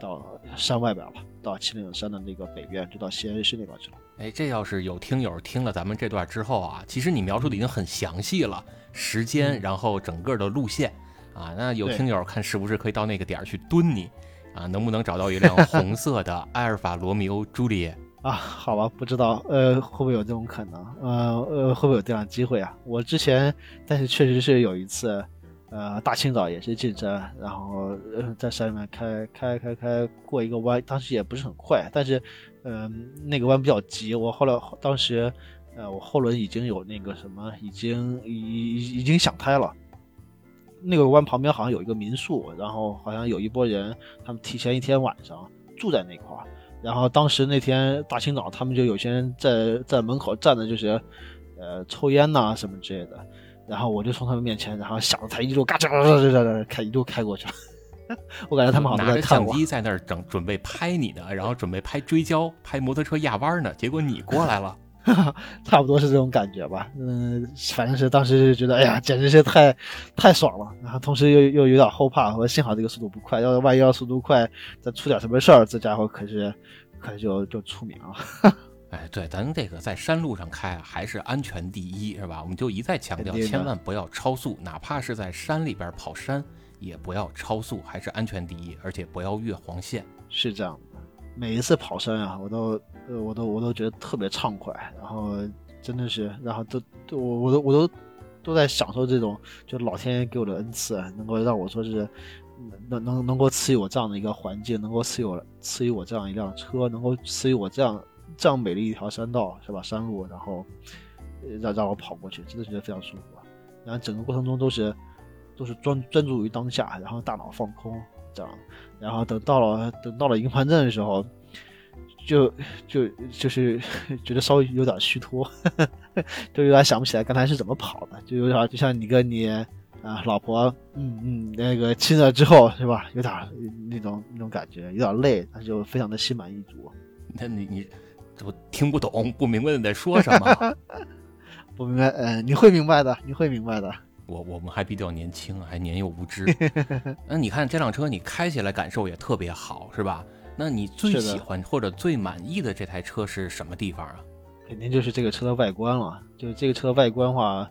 到山外边了，到秦岭山的那个北边，就到西安市那边去了。哎，这要是有听友听了咱们这段之后啊，其实你描述的已经很详细了，时间，然后整个的路线啊，那有听友看是不是可以到那个点儿去蹲你啊？能不能找到一辆红色的 *laughs* 阿尔法罗密欧朱丽叶啊？好吧，不知道，呃，会不会有这种可能？呃呃，会不会有这样的机会啊？我之前，但是确实是有一次。呃，大清早也是进山，然后呃在山里面开开开开过一个弯，当时也不是很快，但是，嗯，那个弯比较急。我后来当时，呃，我后轮已经有那个什么，已经已已已经想开了。那个弯旁边好像有一个民宿，然后好像有一波人，他们提前一天晚上住在那块儿。然后当时那天大清早，他们就有些人在在门口站着，就是，呃，抽烟呐什么之类的。然后我就从他们面前，然后响着台一路嘎吱嘎吱嘎吱开一路开过去了。*laughs* 我感觉他们好像拿着。相机在那儿整准备拍你呢，然后准备拍追焦、拍摩托车压弯呢。结果你过来了，*laughs* 差不多是这种感觉吧。嗯，反正是当时就觉得，哎呀，简直是太太爽了。然后同时又又有点后怕，说幸好这个速度不快，要是万一要速度快，再出点什么事儿，这家伙可是可是就就出名了。*laughs* 哎，对，咱这个在山路上开还是安全第一，是吧？我们就一再强调，千万不要超速，哪怕是在山里边跑山，也不要超速，还是安全第一，而且不要越黄线。是这样的，每一次跑山啊，我都，呃，我都，我都觉得特别畅快，然后真的是，然后都，我，我都，我都，都在享受这种，就老天爷给我的恩赐，能够让我说是，能能能够赐予我这样的一个环境，能够赐予我赐予我这样一辆车，能够赐予我这样。这样美丽一条山道是吧？山路，然后让让我跑过去，真的觉得非常舒服。然后整个过程中都是都是专专注于当下，然后大脑放空这样。然后等到了等到了营盘镇的时候，就就就是 *laughs* 觉得稍微有点虚脱，*laughs* 就有点想不起来刚才是怎么跑的，就有点就像你跟你啊老婆嗯嗯那个亲了之后是吧？有点那种那种感觉，有点累，但是就非常的心满意足。那你你。怎么听不懂，不明白你在说什么。*laughs* 不明白，嗯，你会明白的，你会明白的。我我们还比较年轻，还年幼无知。*laughs* 那你看这辆车，你开起来感受也特别好，是吧？那你最喜欢或者最满意的这台车是什么地方啊？肯定就是这个车的外观了。就是这个车的外观的话，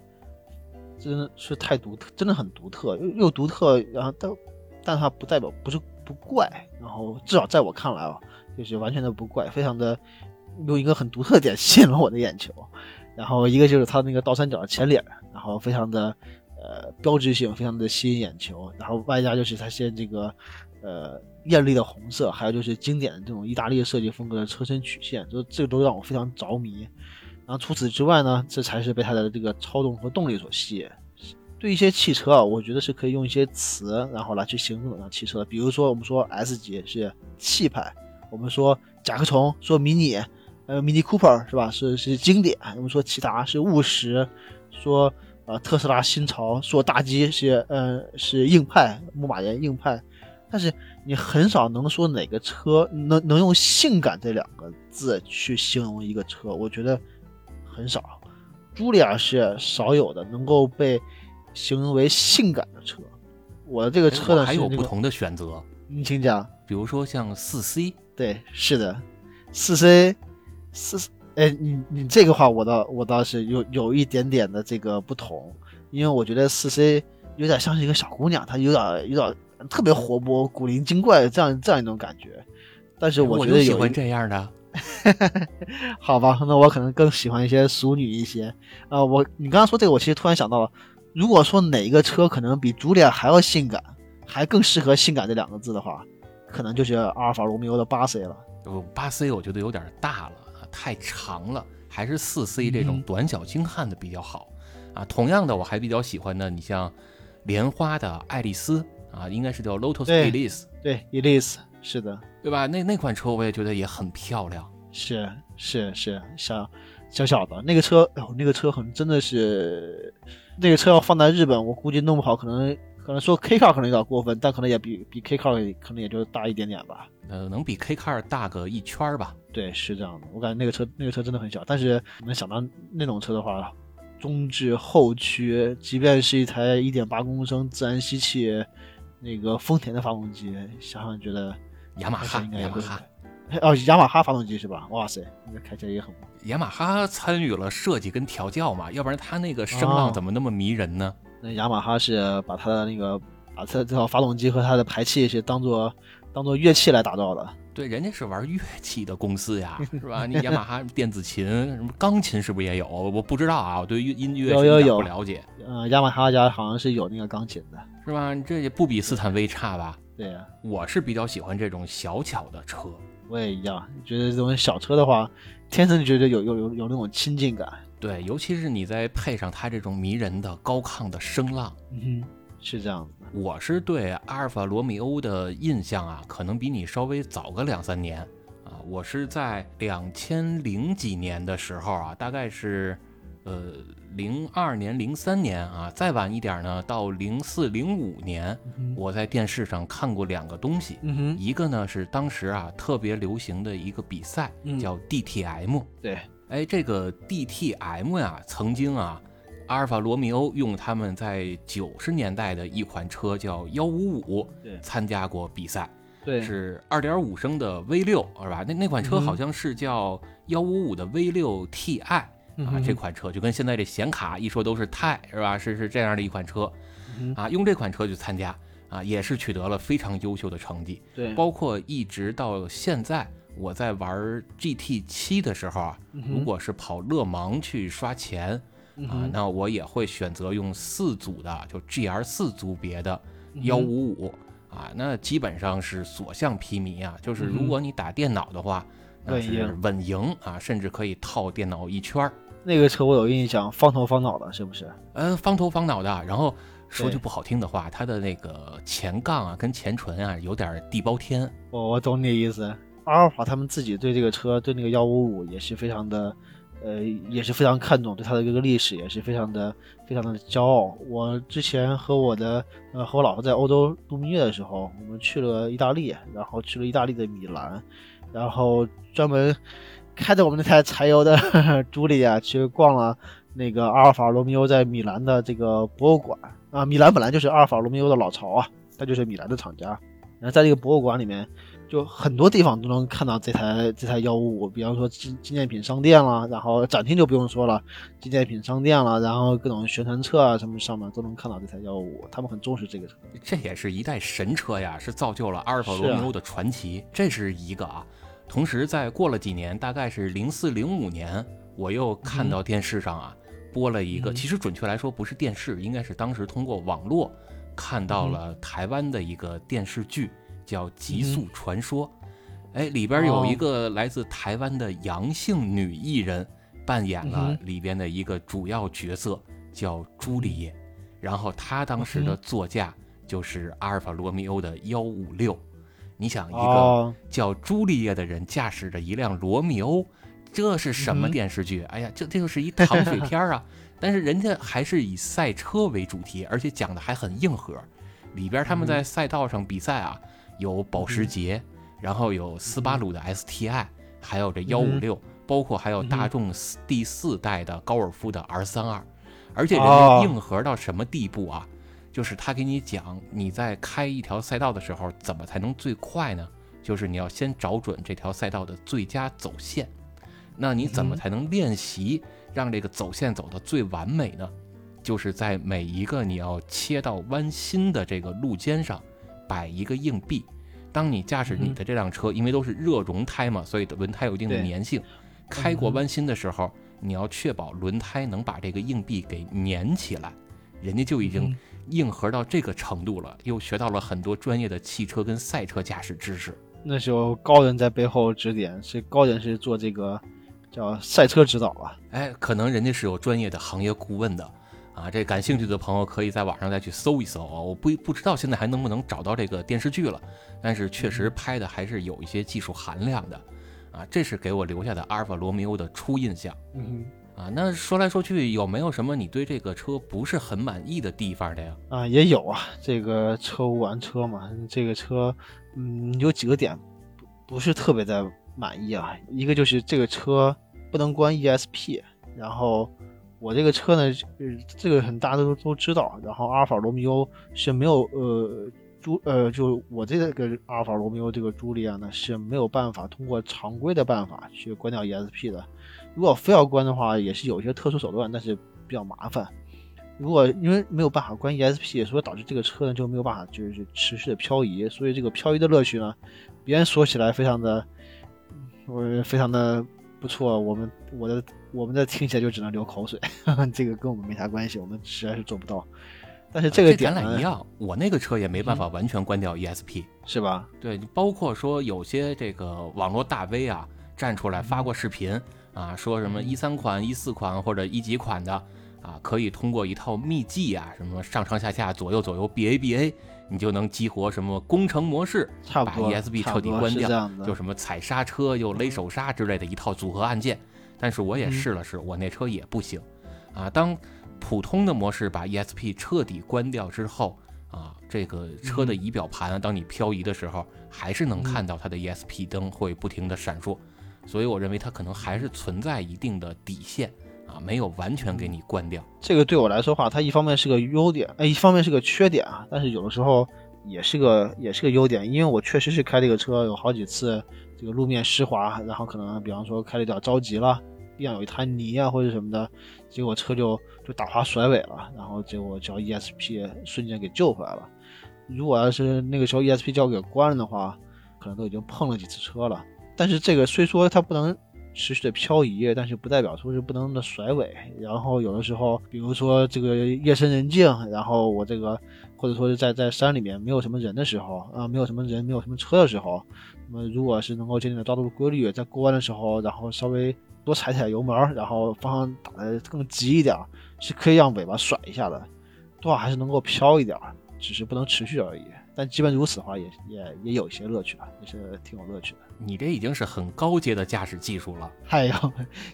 真的是太独特，真的很独特，又又独特，然后但但它不代表不是不怪，然后至少在我看来啊，就是完全的不怪，非常的用一个很独特的点 *laughs* 吸引了我的眼球。然后一个就是它那个倒三角的前脸，然后非常的呃标志性，非常的吸引眼球。然后外加就是它现在这个呃艳丽的红色，还有就是经典的这种意大利设计风格的车身曲线，就这个都让我非常着迷。然后除此之外呢，这才是被它的这个操纵和动力所吸引。对一些汽车啊，我觉得是可以用一些词，然后来去形容这辆汽车。比如说，我们说 S 级是气派，我们说甲壳虫，说迷你，呃，Mini Cooper 是吧？是是经典。我们说骐达是务实，说呃特斯拉新潮，说大 G 是呃是硬派，牧马人硬派。但是你很少能说哪个车能能用性感这两个字去形容一个车，我觉得很少。茱莉亚是少有的能够被形容为性感的车。我的这个车呢还有不同的选择，你请讲。比如说像四 C，对，是的，四 C，四，哎，你你这个话我倒我倒是有有一点点的这个不同，因为我觉得四 C 有点像是一个小姑娘，她有点有点特别活泼、古灵精怪这样这样一种感觉。但是哎我觉得喜欢这样的。*laughs* 好吧，那我可能更喜欢一些淑女一些。呃，我你刚刚说这个，我其实突然想到了，如果说哪一个车可能比朱莉亚还要性感，还更适合“性感”这两个字的话，可能就是阿尔法罗密欧的八 C 了。呃八 C 我觉得有点大了，啊太长了，还是四 C 这种嗯短小精悍的比较好啊。同样的，我还比较喜欢的，你像莲花的爱丽丝啊，应该是叫 Lotus Elise，对，Elise，是的，对吧？那那款车我也觉得也很漂亮。是是是，小小小的那个车，哎呦，那个车很真的是，那个车要放在日本，我估计弄不好可能可能说 K car 可能有点过分，但可能也比比 K car 可能也就大一点点吧。呃，能比 K Car 大个一圈儿吧？对，是这样的，我感觉那个车那个车真的很小，但是能想到那种车的话，中置后驱，即便是一台1.8公升自然吸气，那个丰田的发动机，想想觉得雅马哈应，该也会哦，雅马哈发动机是吧？哇塞，那个开起来也很雅马哈参与了设计跟调教嘛，要不然它那个声浪哦怎么那么迷人呢？那雅马哈是把它的那个把它这套发动机和它的排气是当做当做乐器来打造的。对，人家是玩乐器的公司呀，*laughs* 是吧？你雅马哈电子琴、什么钢琴是不是也有？我不知道啊，我对音音乐有有有不了解，嗯，雅马哈家好像是有那个钢琴的。是吧？这也不比斯坦威差吧？对呀、我是比较喜欢这种小巧的车，我也一样，觉得这种小车的话，天生就觉得有有有有那种亲近感。对，尤其是你再配上它这种迷人的高亢的声浪，嗯哼，是这样。我是对阿尔法罗密欧的印象啊，可能比你稍微早个两三年啊。我是在两千零几年的时候啊，大概是呃零二年、零三年啊，再晚一点呢，到零四、零五年，嗯，我在电视上看过两个东西，嗯哼，一个呢是当时啊特别流行的一个比赛，嗯叫 DTM。对，哎，这个 DTM 呀，曾经啊，阿尔法罗密欧用他们在九十年代的一款车叫幺五五对参加过比赛，对，是二点五升的 V 六，是吧？那那款车好像是叫幺五五的 V 六 TI 啊，嗯哼这款车就跟现在这显卡一说都是 TI 是吧？是是这样的一款车啊，用这款车去参加啊，也是取得了非常优秀的成绩。对，包括一直到现在，我在玩 GT 七的时候啊，如果是跑勒芒去刷钱啊，那我也会选择用四组的，就 GR 四组别的幺五五啊，那基本上是所向披靡啊。就是如果你打电脑的话，那是稳赢啊，甚至可以套电脑一圈儿。那个车我有印象，方头方脑的，是不是？嗯，方头方脑的。然后说句不好听的话，它的那个前杠啊跟前唇啊有点地包天。我我懂你的意思。阿尔法他们自己对这个车，对那个幺五五也是非常的，呃，也是非常看重，对它的这个历史也是非常的非常的骄傲。我之前和我的呃和我老婆在欧洲度蜜月的时候，我们去了意大利，然后去了意大利的米兰，然后专门开着我们那台柴油的朱莉亚去逛了那个阿尔法罗密欧在米兰的这个博物馆啊，米兰本来就是阿尔法罗密欧的老巢啊，它就是米兰的厂家。然后在这个博物馆里面，就很多地方都能看到这台这台幺五五，比方说纪纪念品商店啦，然后展厅就不用说了，纪念品商店啦，然后各种宣传册啊什么上面都能看到这台幺五五，他们很重视这个车。这也是一代神车呀，是造就了阿尔法罗密欧的传奇，这是一个啊。同时，在过了几年，大概是零四零五年，我又看到电视上啊播了一个，其实准确来说不是电视，应该是当时通过网络。看到了台湾的一个电视剧，叫《极速传说》，哎，里边有一个来自台湾的阳性女艺人扮演了里边的一个主要角色，叫朱丽叶。然后她当时的座驾就是阿尔法罗密欧的幺五六。你想，一个叫朱丽叶的人驾驶着一辆罗密欧，这是什么电视剧？哎呀，这这就是一 *laughs* 糖水片啊！但是人家还是以赛车为主题，而且讲的还很硬核。里边他们在赛道上比赛啊，有保时捷，然后有斯巴鲁的 STI，还有这幺五六，包括还有大众第四代的高尔夫的 R 三二。而且人家硬核到什么地步啊？就是他给你讲，你在开一条赛道的时候，怎么才能最快呢？就是你要先找准这条赛道的最佳走线。那你怎么才能练习？让这个走线走得最完美呢，就是在每一个你要切到弯心的这个路肩上摆一个硬币。当你驾驶你的这辆车，因为都是热熔胎嘛，所以轮胎有一定的粘性。开过弯心的时候，你要确保轮胎能把这个硬币给粘起来。人家就已经硬核到这个程度了，又学到了很多专业的汽车跟赛车驾驶知识。那时候高人在背后指点，是高人是做这个。叫赛车指导吧，哎，可能人家是有专业的行业顾问的，啊，这感兴趣的朋友可以在网上再去搜一搜啊。我不不知道现在还能不能找到这个电视剧了，但是确实拍的还是有一些技术含量的，啊，这是给我留下的阿尔法罗密欧的初印象。嗯，啊，那说来说去有没有什么你对这个车不是很满意的地方的呀？啊，也有啊，这个车无完车嘛，这个车，嗯，有几个点不不是特别的满意啊，一个就是这个车。不能关 ESP，然后我这个车呢，这个很大家都都知道。然后阿尔法罗密欧是没有呃朱呃，就我这个阿尔法罗密欧这个朱利亚呢是没有办法通过常规的办法去关掉 ESP 的。如果非要关的话，也是有一些特殊手段，但是比较麻烦。如果因为没有办法关 ESP，所以导致这个车呢就没有办法就是持续的漂移。所以这个漂移的乐趣呢，别人说起来非常的，我非常的。不错，我们我的我们的听起来就只能流口水，*laughs* 这个跟我们没啥关系，我们实在是做不到。但是这个点咱俩一样，我那个车也没办法完全关掉 ESP，是吧？对，包括说有些这个网络大 V 啊站出来发过视频啊，说什么一三款、一四款或者一几款的啊，可以通过一套秘技啊，什么上上下下、左右左右、BA BA。你就能激活什么工程模式，把 ESP 彻底关掉，就什么踩刹车又勒手刹之类的一套组合按键。但是我也试了试，我那车也不行啊。当普通的模式把 ESP 彻底关掉之后啊，这个车的仪表盘，当你漂移的时候，还是能看到它的 ESP 灯会不停的闪烁。所以我认为它可能还是存在一定的底线。啊，没有完全给你关掉，这个对我来说话，它一方面是个优点，哎，一方面是个缺点啊。但是有的时候也是个也是个优点，因为我确实是开这个车有好几次这个路面湿滑，然后可能比方说开的有点着急了，地上有一滩泥啊或者什么的，结果车就就打滑甩尾了，然后结果叫 ESP 瞬间给救回来了。如果要是那个时候 ESP 叫给关了的话，可能都已经碰了几次车了。但是这个虽说它不能。持续的漂移，但是不代表说是不能的甩尾。然后有的时候，比如说这个夜深人静，然后我这个或者说是在在山里面没有什么人的时候啊，没有什么人，没有什么车的时候，那么如果是能够坚定的抓住规律，在过弯的时候，然后稍微多踩踩油门，然后方向打的更急一点，是可以让尾巴甩一下的，多少还是能够飘一点，只是不能持续而已。但即便如此的话，也也也有一些乐趣吧，也是挺有乐趣的。你这已经是很高阶的驾驶技术了。*laughs* 哎呦，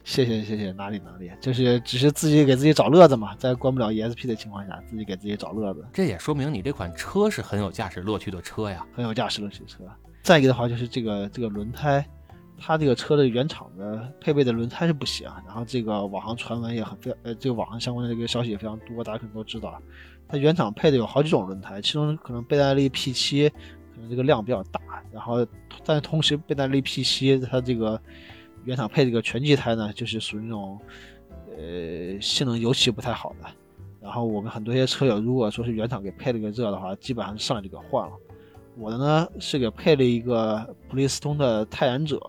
谢谢谢谢，哪里哪里，就是只是自己给自己找乐子嘛，在关不了 ESP 的情况下，自己给自己找乐子。这也说明你这款车是很有驾驶乐趣的车呀，很有驾驶乐趣的车。再一个的话，就是这个这个轮胎，它这个车的原厂的配备的轮胎是不行，然后这个网上传闻也很非呃，这个网上相关的这个消息也非常多，大家可能都知道，它原厂配的有好几种轮胎，其中可能倍耐力 P 七可能这个量比较大，然后但是同时倍耐力 P 七它这个原厂配这个全季胎呢，就是属于那种呃性能尤其不太好的。然后我们很多些车友，如果说是原厂给配了个这的话，基本上上来就给换了。我的呢是给配了一个普利司通的泰然者，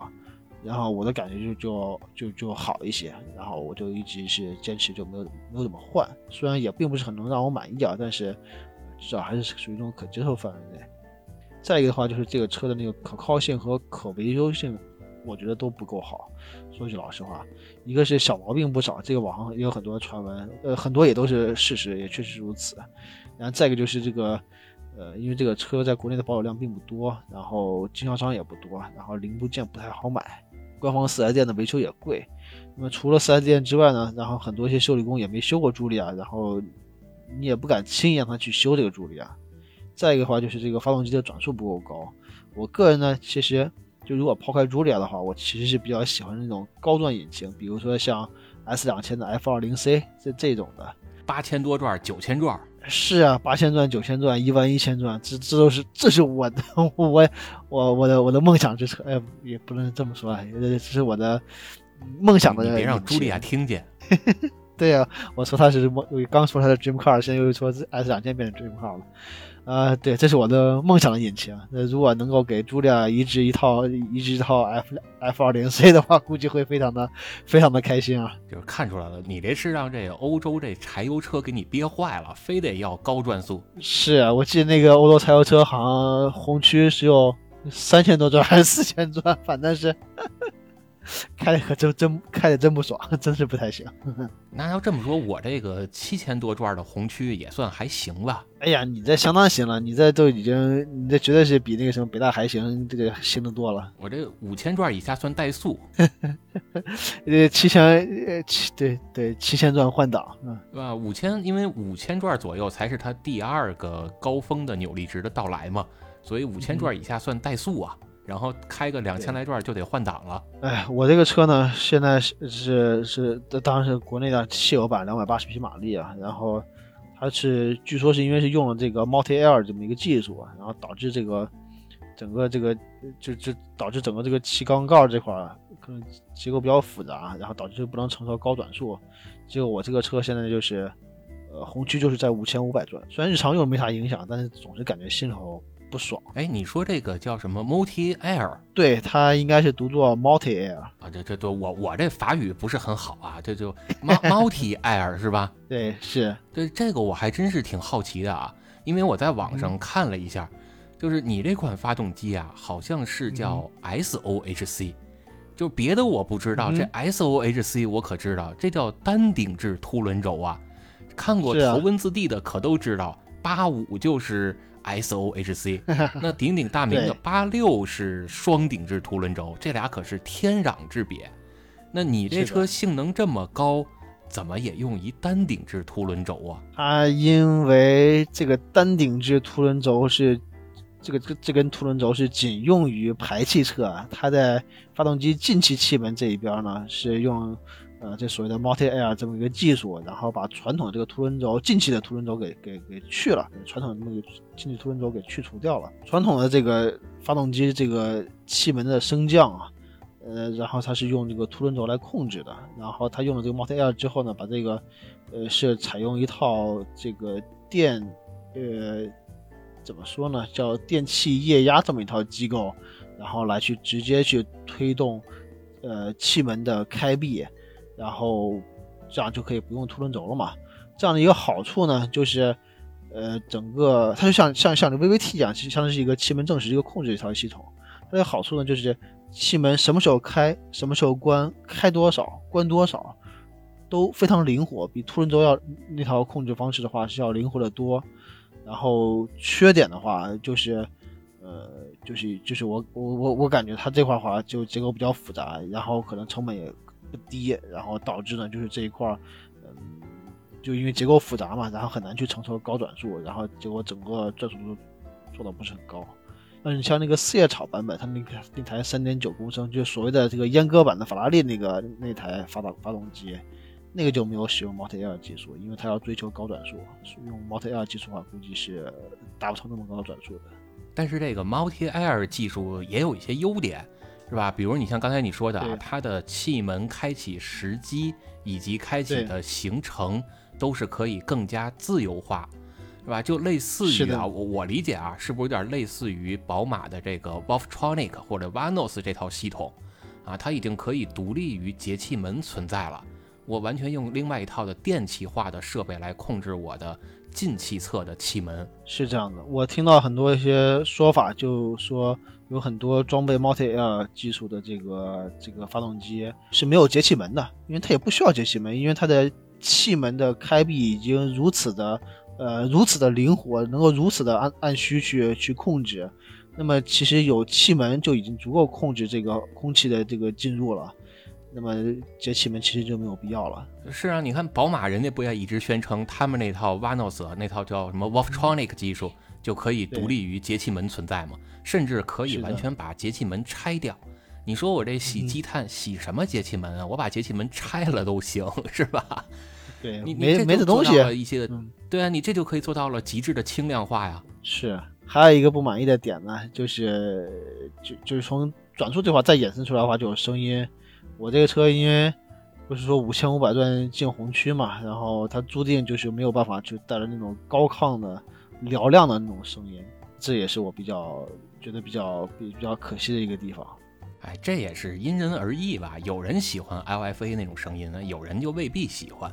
然后我的感觉就就就就好一些，然后我就一直是坚持就没有没有怎么换。虽然也并不是很能让我满意啊，但是至少还是属于一种可接受范围内。再一个的话，就是这个车的那个可靠性和可维修性，我觉得都不够好。说句老实话，一个是小毛病不少，这个网上也有很多传闻，呃，很多也都是事实，也确实如此。然后再一个就是这个，呃，因为这个车在国内的保有量并不多，然后经销商也不多，然后零部件不太好买，官方四 S 店的维修也贵。那么除了四 S 店之外呢，然后很多一些修理工也没修过朱莉亚，然后你也不敢轻易让他去修这个朱莉亚。再一个的话就是这个发动机的转速不够高。我个人呢，其实。就如果抛开茱莉亚的话，我其实是比较喜欢那种高转引擎，比如说像 S 两千的 F 二零 C 这这种的，八千多转、九千转。是啊，八千转、九千转、一万一千转，这这都是这是我的 *laughs* 我我我的我的梦想之车。哎，也不能这么说啊，这是我的梦想的。你别让茱莉亚听见。*laughs* 对呀，我说他是梦，刚说他是 Dream Car，现在又说 S 两千变成 Dream Car 了。啊，对，这是我的梦想的引擎。那如果能够给茱莉亚移植一套移植一套 F F 二零 C 的话，估计会非常的非常的开心啊！就是看出来了，你这是让这个欧洲这柴油车给你憋坏了，非得要高转速。是啊，我记得那个欧洲柴油车好像红区是有三千多转还是四千转，反正是。*laughs* 开的可真真开的真不爽，真是不太行。*laughs* 那要这么说，我这个七千多转的红区也算还行吧？哎呀，你这相当行了，你这都已经，你这绝对是比那个什么北大还行，这个行的多了。*laughs* 我这五千转以下算怠速，呃，七千，呃七对对七千转换挡，嗯，对吧？五千，因为五千转左右才是它第二个高峰的扭力值的到来嘛，所以五千转以下算怠速啊。然后开个两千来转就得换挡了。哎，我这个车呢，现在是是是，当然是国内的汽油版，两百八十匹马力啊。然后它是据说是因为是用了这个 Multi Air 这么一个技术，然后导致这个整个这个就就导致整个这个气缸盖这块可能结构比较复杂，然后导致不能承受高转速。结果我这个车现在就是，呃，红区就是在五千五百转，虽然日常用没啥影响，但是总是感觉心头。不爽哎！你说这个叫什么 Multi Air？对，它应该是读作 Multi Air 啊。这这都我我这法语不是很好啊，这就 Multi Air 是吧？*laughs* 对，是对这个我还真是挺好奇的啊，因为我在网上看了一下，就是你这款发动机啊，好像是叫 SOHC，就别的我不知道，这 SOHC 我可知道，这叫单顶置凸轮轴啊。看过头文字 D 的可都知道，八五就是。S O H C，*laughs* 那鼎鼎大名的八六是双顶置凸轮轴，这俩可是天壤之别。那你这车性能这么高，怎么也用一单顶置凸轮轴啊？它因为这个单顶置凸轮轴是这个这这根凸轮轴是仅用于排气侧，它在发动机进气气门这一边呢是用。呃，这所谓的 Multi Air 这么一个技术，然后把传统的这个凸轮轴进气的凸轮轴给给给去了，传统的那个进气凸轮轴给去除掉了。传统的这个发动机这个气门的升降啊，呃，然后它是用这个凸轮轴来控制的。然后它用了这个 Multi Air 之后呢，把这个呃是采用一套这个电呃怎么说呢，叫电气液压这么一套机构，然后来去直接去推动呃气门的开闭。然后这样就可以不用凸轮轴了嘛？这样的一个好处呢，就是，呃，整个它就像像像这 VVT 一样，其实相当于是一个气门正时一个控制一套系统。它的好处呢，就是气门什么时候开，什么时候关，开多少，关多少，都非常灵活，比凸轮轴要那套控制方式的话是要灵活的多。然后缺点的话，就是，呃，就是就是我我我我感觉它这块话就结构比较复杂，然后可能成本也。不低，然后导致呢，就是这一块儿，嗯，就因为结构复杂嘛，然后很难去承受高转速，然后结果整个转速都做的不是很高。嗯，像那个四叶草版本，它那个那台三点九公升，就所谓的这个阉割版的法拉利那个那台发动发动机，那个就没有使用 Multi Air 技术，因为它要追求高转速，用 Multi Air 技术的话，估计是达不成那么高的转速的。但是这个 Multi Air 技术也有一些优点，是吧？比如你像刚才你说的啊，它的气门开启时机以及开启的行程都是可以更加自由化。是吧？就类似于啊，我我理解啊，是不是有点类似于宝马的这个 Wolftronic 或者 Vanos 这套系统啊？它已经可以独立于节气门存在了。我完全用另外一套的电气化的设备来控制我的进气侧的气门。是这样的，我听到很多一些说法，就说有很多装备 Multi Air 技术的这个这个发动机是没有节气门的，因为它也不需要节气门，因为它的气门的开闭已经如此的。呃，如此的灵活，能够如此的按按需去去控制，那么其实有气门就已经足够控制这个空气的这个进入了，那么节气门其实就没有必要了。是啊，你看宝马人家不也一直宣称他们那套 Vanos 那套叫什么 Wolftronic 技术就可以独立于节气门存在嘛？甚至可以完全把节气门拆掉。你说我这洗积碳洗什么节气门啊？我把节气门拆了都行，*laughs* 是吧？对你没没这东西，一些的，对啊，你这就可以做到了极致的轻量化呀。是，还有一个不满意的点呢，就是就就是从转速这块再衍生出来的话，就有声音。我这个车因为不是说五千五百转进红区嘛，然后它注定就是没有办法去带来那种高亢的嘹亮的那种声音，这也是我比较觉得比较比比较可惜的一个地方。哎，这也是因人而异吧，有人喜欢 LFA 那种声音呢，有人就未必喜欢。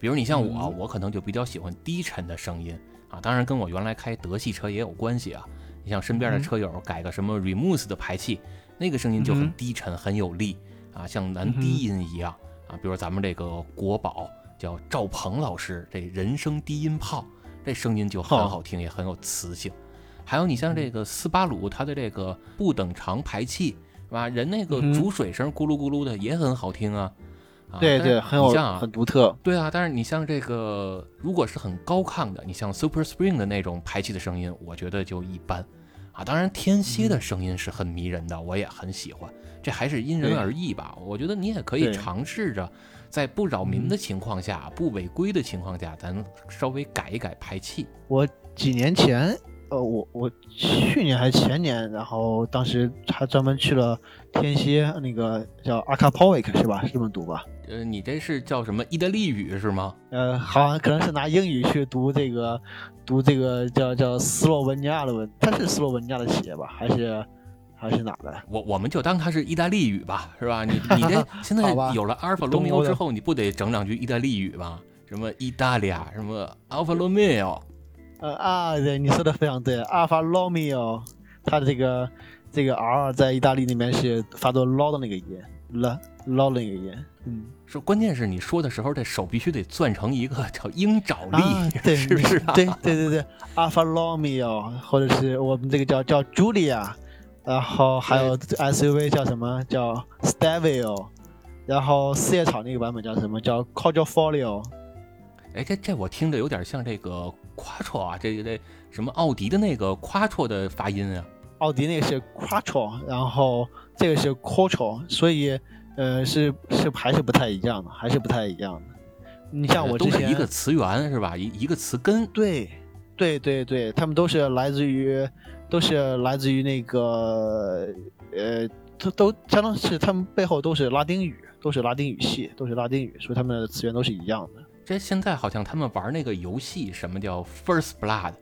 比如你像我，我可能就比较喜欢低沉的声音啊，当然跟我原来开德系车也有关系啊。你像身边的车友改个什么 Remus 的排气，那个声音就很低沉，很有力啊，像男低音一样啊。比如咱们这个国宝叫赵鹏老师，这人声低音炮，这声音就很好听，也很有磁性。还有你像这个斯巴鲁，它的这个不等长排气是吧？人那个煮水声咕噜咕噜的也很好听啊。对对，很有很独特。对啊，但是你像这个，如果是很高亢的，你像 Super Spring 的那种排气的声音，我觉得就一般啊。当然，天蝎的声音是很迷人的，我也很喜欢。这还是因人而异吧。我觉得你也可以尝试着，在不扰民的情况下、不违规的情况下，咱稍微改一改排气。我几年前。呃，我我去年还是前年，然后当时还专门去了天蝎，那个叫阿卡波维克是吧？是这么读吧？呃，你这是叫什么意大利语是吗？呃，好像可能是拿英语去读这个，读这个叫叫斯洛文尼亚的文，它是斯洛文尼亚的企业吧？还是还是哪的？我我们就当它是意大利语吧，是吧？你你这 *laughs* 现在有了阿尔法罗密欧之后，你不得整两句意大利语吗？什么意大利啊，什么阿尔法罗密欧？呃啊，对，你说的非常对。阿尔法罗密欧，它的这个这个 R 在意大利那边是发作 L 的那个音，L L 那个音。嗯，说关键是你说的时候，这手必须得攥成一个叫鹰爪力，*laughs* 对，是不是？对对对对，阿尔法罗密欧，或者是我们这个叫叫 Julia，然后还有 SUV 叫什么叫 Stelvio，然后四叶草那个版本叫什么叫 Quadrifoglio。哎，这这我听着有点像这个。quattro 啊，这个这什么奥迪的那个 quattro 的发音啊？奥迪那个是 quattro，然后这个是 quattro，所以呃是是还是不太一样的，还是不太一样的。你像我之前一个词源是吧？一一个词根。对，对对对，他们都是来自于都是来自于那个呃，都都相当是他们背后都是拉丁语，都是拉丁语系，都是拉丁语，所以他们的词源都是一样的。这现在好像他们玩那个游戏，什么叫 First Blood、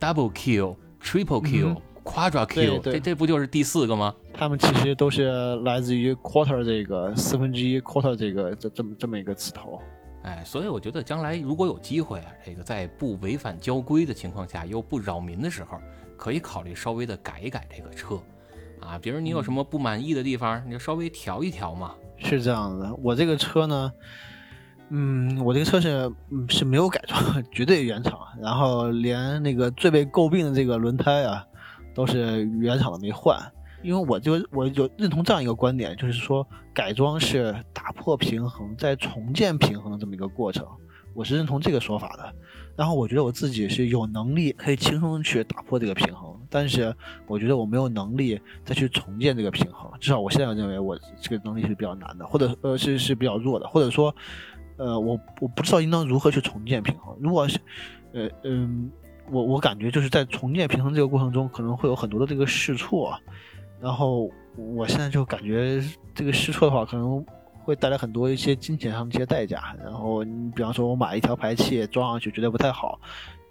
Double Kill、Triple Kill、Quadra Kill，这这不就是第四个吗？他们其实都是来自于 Quarter 这个四分之一 Quarter 这个这这么这么一个词头。哎，所以我觉得将来如果有机会啊，这个在不违反交规的情况下，又不扰民的时候，可以考虑稍微的改一改这个车，啊，比如你有什么不满意的地方，你就稍微调一调嘛。是这样的，我这个车呢。嗯，我这个车是嗯是没有改装，*laughs* 绝对原厂，然后连那个最被诟病的这个轮胎啊，都是原厂的没换。因为我就我就认同这样一个观点，就是说改装是打破平衡，再重建平衡的这么一个过程，我是认同这个说法的。然后我觉得我自己是有能力可以轻松去打破这个平衡，但是我觉得我没有能力再去重建这个平衡，至少我现在认为我这个能力是比较难的，或者呃是是比较弱的，或者说，呃我我不知道应当如何去重建平衡。如果是，呃嗯，我我感觉就是在重建平衡这个过程中，可能会有很多的这个试错，然后我现在就感觉这个试错的话，可能。会带来很多一些金钱上的一些代价，然后你比方说我买一条排气装上去觉得不太好，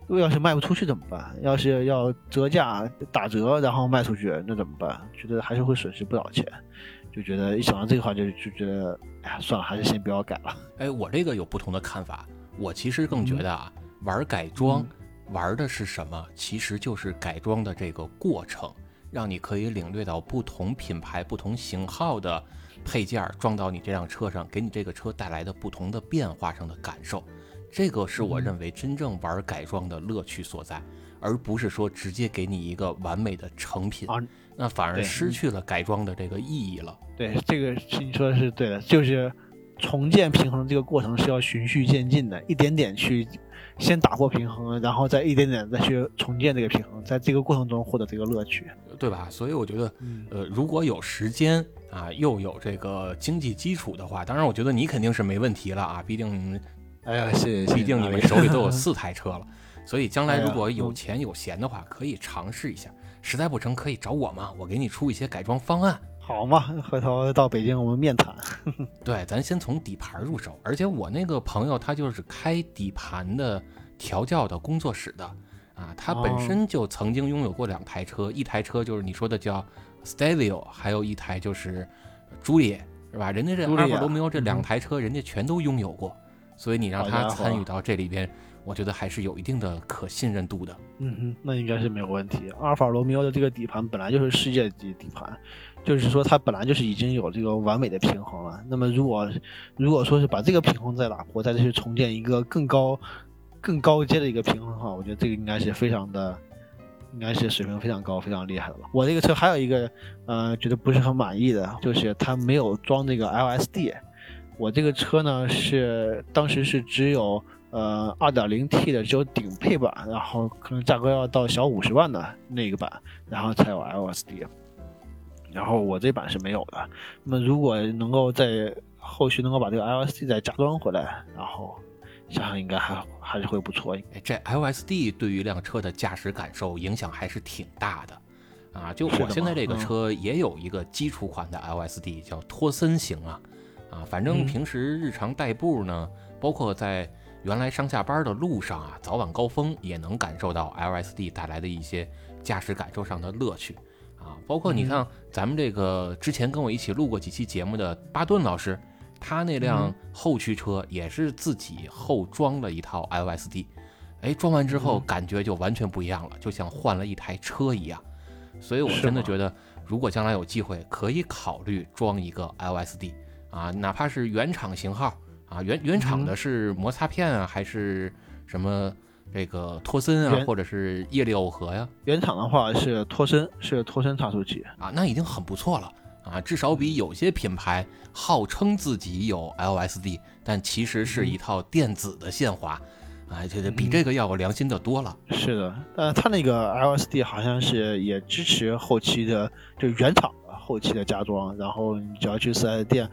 如果要是卖不出去怎么办？要是要折价打折然后卖出去那怎么办？觉得还是会损失不少钱，就觉得一想到这个话就就觉得，哎呀算了，还是先不要改了。哎，我这个有不同的看法，我其实更觉得啊，玩改装玩的是什么？其实就是改装的这个过程，让你可以领略到不同品牌、不同型号的。配件装到你这辆车上，给你这个车带来的不同的变化上的感受，这个是我认为真正玩改装的乐趣所在，而不是说直接给你一个完美的成品，那反而失去了改装的这个意义了。对，这个是你说的是对的，就是重建平衡这个过程是要循序渐进的，一点点去。先打破平衡，然后再一点点再去重建这个平衡，在这个过程中获得这个乐趣，对吧？所以我觉得，呃，如果有时间啊，又有这个经济基础的话，当然，我觉得你肯定是没问题了啊。毕竟，哎呀，谢谢，毕竟你们手里都有四台车了，所以将来 *laughs* 如果有钱有闲的话，可以尝试一下。实在不成，可以找我嘛，我给你出一些改装方案。好嘛，回头到北京我们面谈。*laughs* 对，咱先从底盘入手。而且我那个朋友他就是开底盘的调教的工作室的啊，他本身就曾经拥有过两台车，一台车就是你说的叫 Stelvio，还有一台就是朱丽叶，是吧？人家这阿尔法罗密欧这两台车，人家全都拥有过，所以你让他参与到这里边，我觉得还是有一定的可信任度的。嗯哼，那应该是没有问题。阿尔法罗密欧的这个底盘本来就是世界级底盘。就是说，它本来就是已经有这个完美的平衡了。那么，如果如果说是把这个平衡再打破，再去重建一个更高、更高阶的一个平衡的话，我觉得这个应该是非常的，应该是水平非常高、非常厉害的吧。我这个车还有一个，呃，觉得不是很满意的，就是它没有装这个 LSD。我这个车呢是当时是只有呃 2.0T 的，只有顶配版，然后可能价格要到小五十万的那个版，然后才有 LSD。然后我这版是没有的，那么如果能够在后续能够把这个 LSD 再加装回来，然后想想应该还还是会不错。哎，这 LSD 对于一辆车的驾驶感受影响还是挺大的啊！就我现在这个车也有一个基础款的 LSD，叫托森型啊啊，反正平时日常代步呢，包括在原来上下班的路上啊，早晚高峰也能感受到 LSD 带来的一些驾驶感受上的乐趣。啊，包括你看咱们这个之前跟我一起录过几期节目的巴顿老师，他那辆后驱车也是自己后装了一套 LSD，哎，装完之后感觉就完全不一样了，就像换了一台车一样。所以我真的觉得，如果将来有机会，可以考虑装一个 LSD 啊，哪怕是原厂型号啊，原原厂的是摩擦片啊，还是什么？这个托森啊，或者是叶力耦合呀。原厂的话是托森，是托森差速器啊，那已经很不错了啊，至少比有些品牌号称自己有 LSD，但其实是一套电子的限滑，啊，这这比这个要有良心的多了。是的，但它那个 LSD 好像是也支持后期的，就原厂的后期的加装，然后你只要去四 S 店，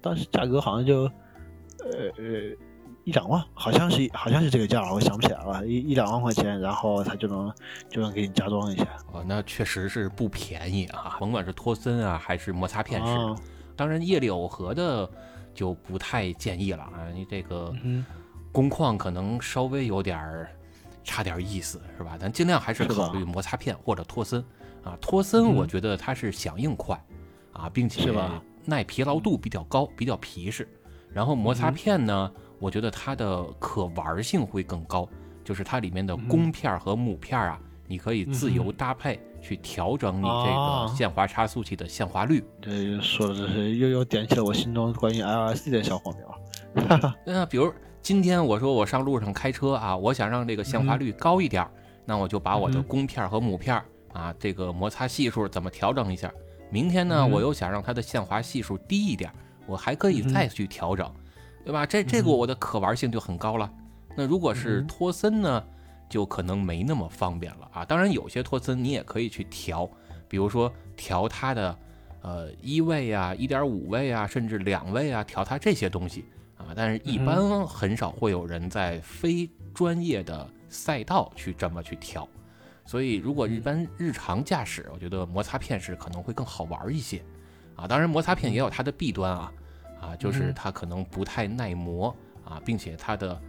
当时价格好像就，呃呃。一两万，好像是好像是这个价，我想不起来了，一一两万块钱，然后他就能就能给你加装一下。哦，那确实是不便宜啊，甭管是托森啊，还是摩擦片式。当然，液力耦合的就不太建议了啊，你这个工况可能稍微有点儿差点意思，是吧？咱尽量还是考虑摩擦片或者托森啊。托森我觉得它是响应快啊，并且耐疲劳度比较高，比较皮实。然后摩擦片呢？我觉得它的可玩性会更高，就是它里面的公片和母片啊，你可以自由搭配去调整你这个限滑差速器的限滑率。这说的这是又又点起了我心中关于 LSD 的小火苗。*laughs* 那比如今天我说我上路上开车啊，我想让这个限滑率高一点，那我就把我的公片和母片啊这个摩擦系数怎么调整一下。明天呢，我又想让它的限滑系数低一点，我还可以再去调整。对吧？这这个我的可玩性就很高了。那如果是托森呢，就可能没那么方便了啊。当然，有些托森你也可以去调，比如说调它的呃一位啊、一点五位啊，甚至两位啊，调它这些东西啊。但是，一般很少会有人在非专业的赛道去这么去调。所以，如果一般日常驾驶，我觉得摩擦片是可能会更好玩一些啊。当然，摩擦片也有它的弊端啊。啊，就是它可能不太耐磨啊，并且它的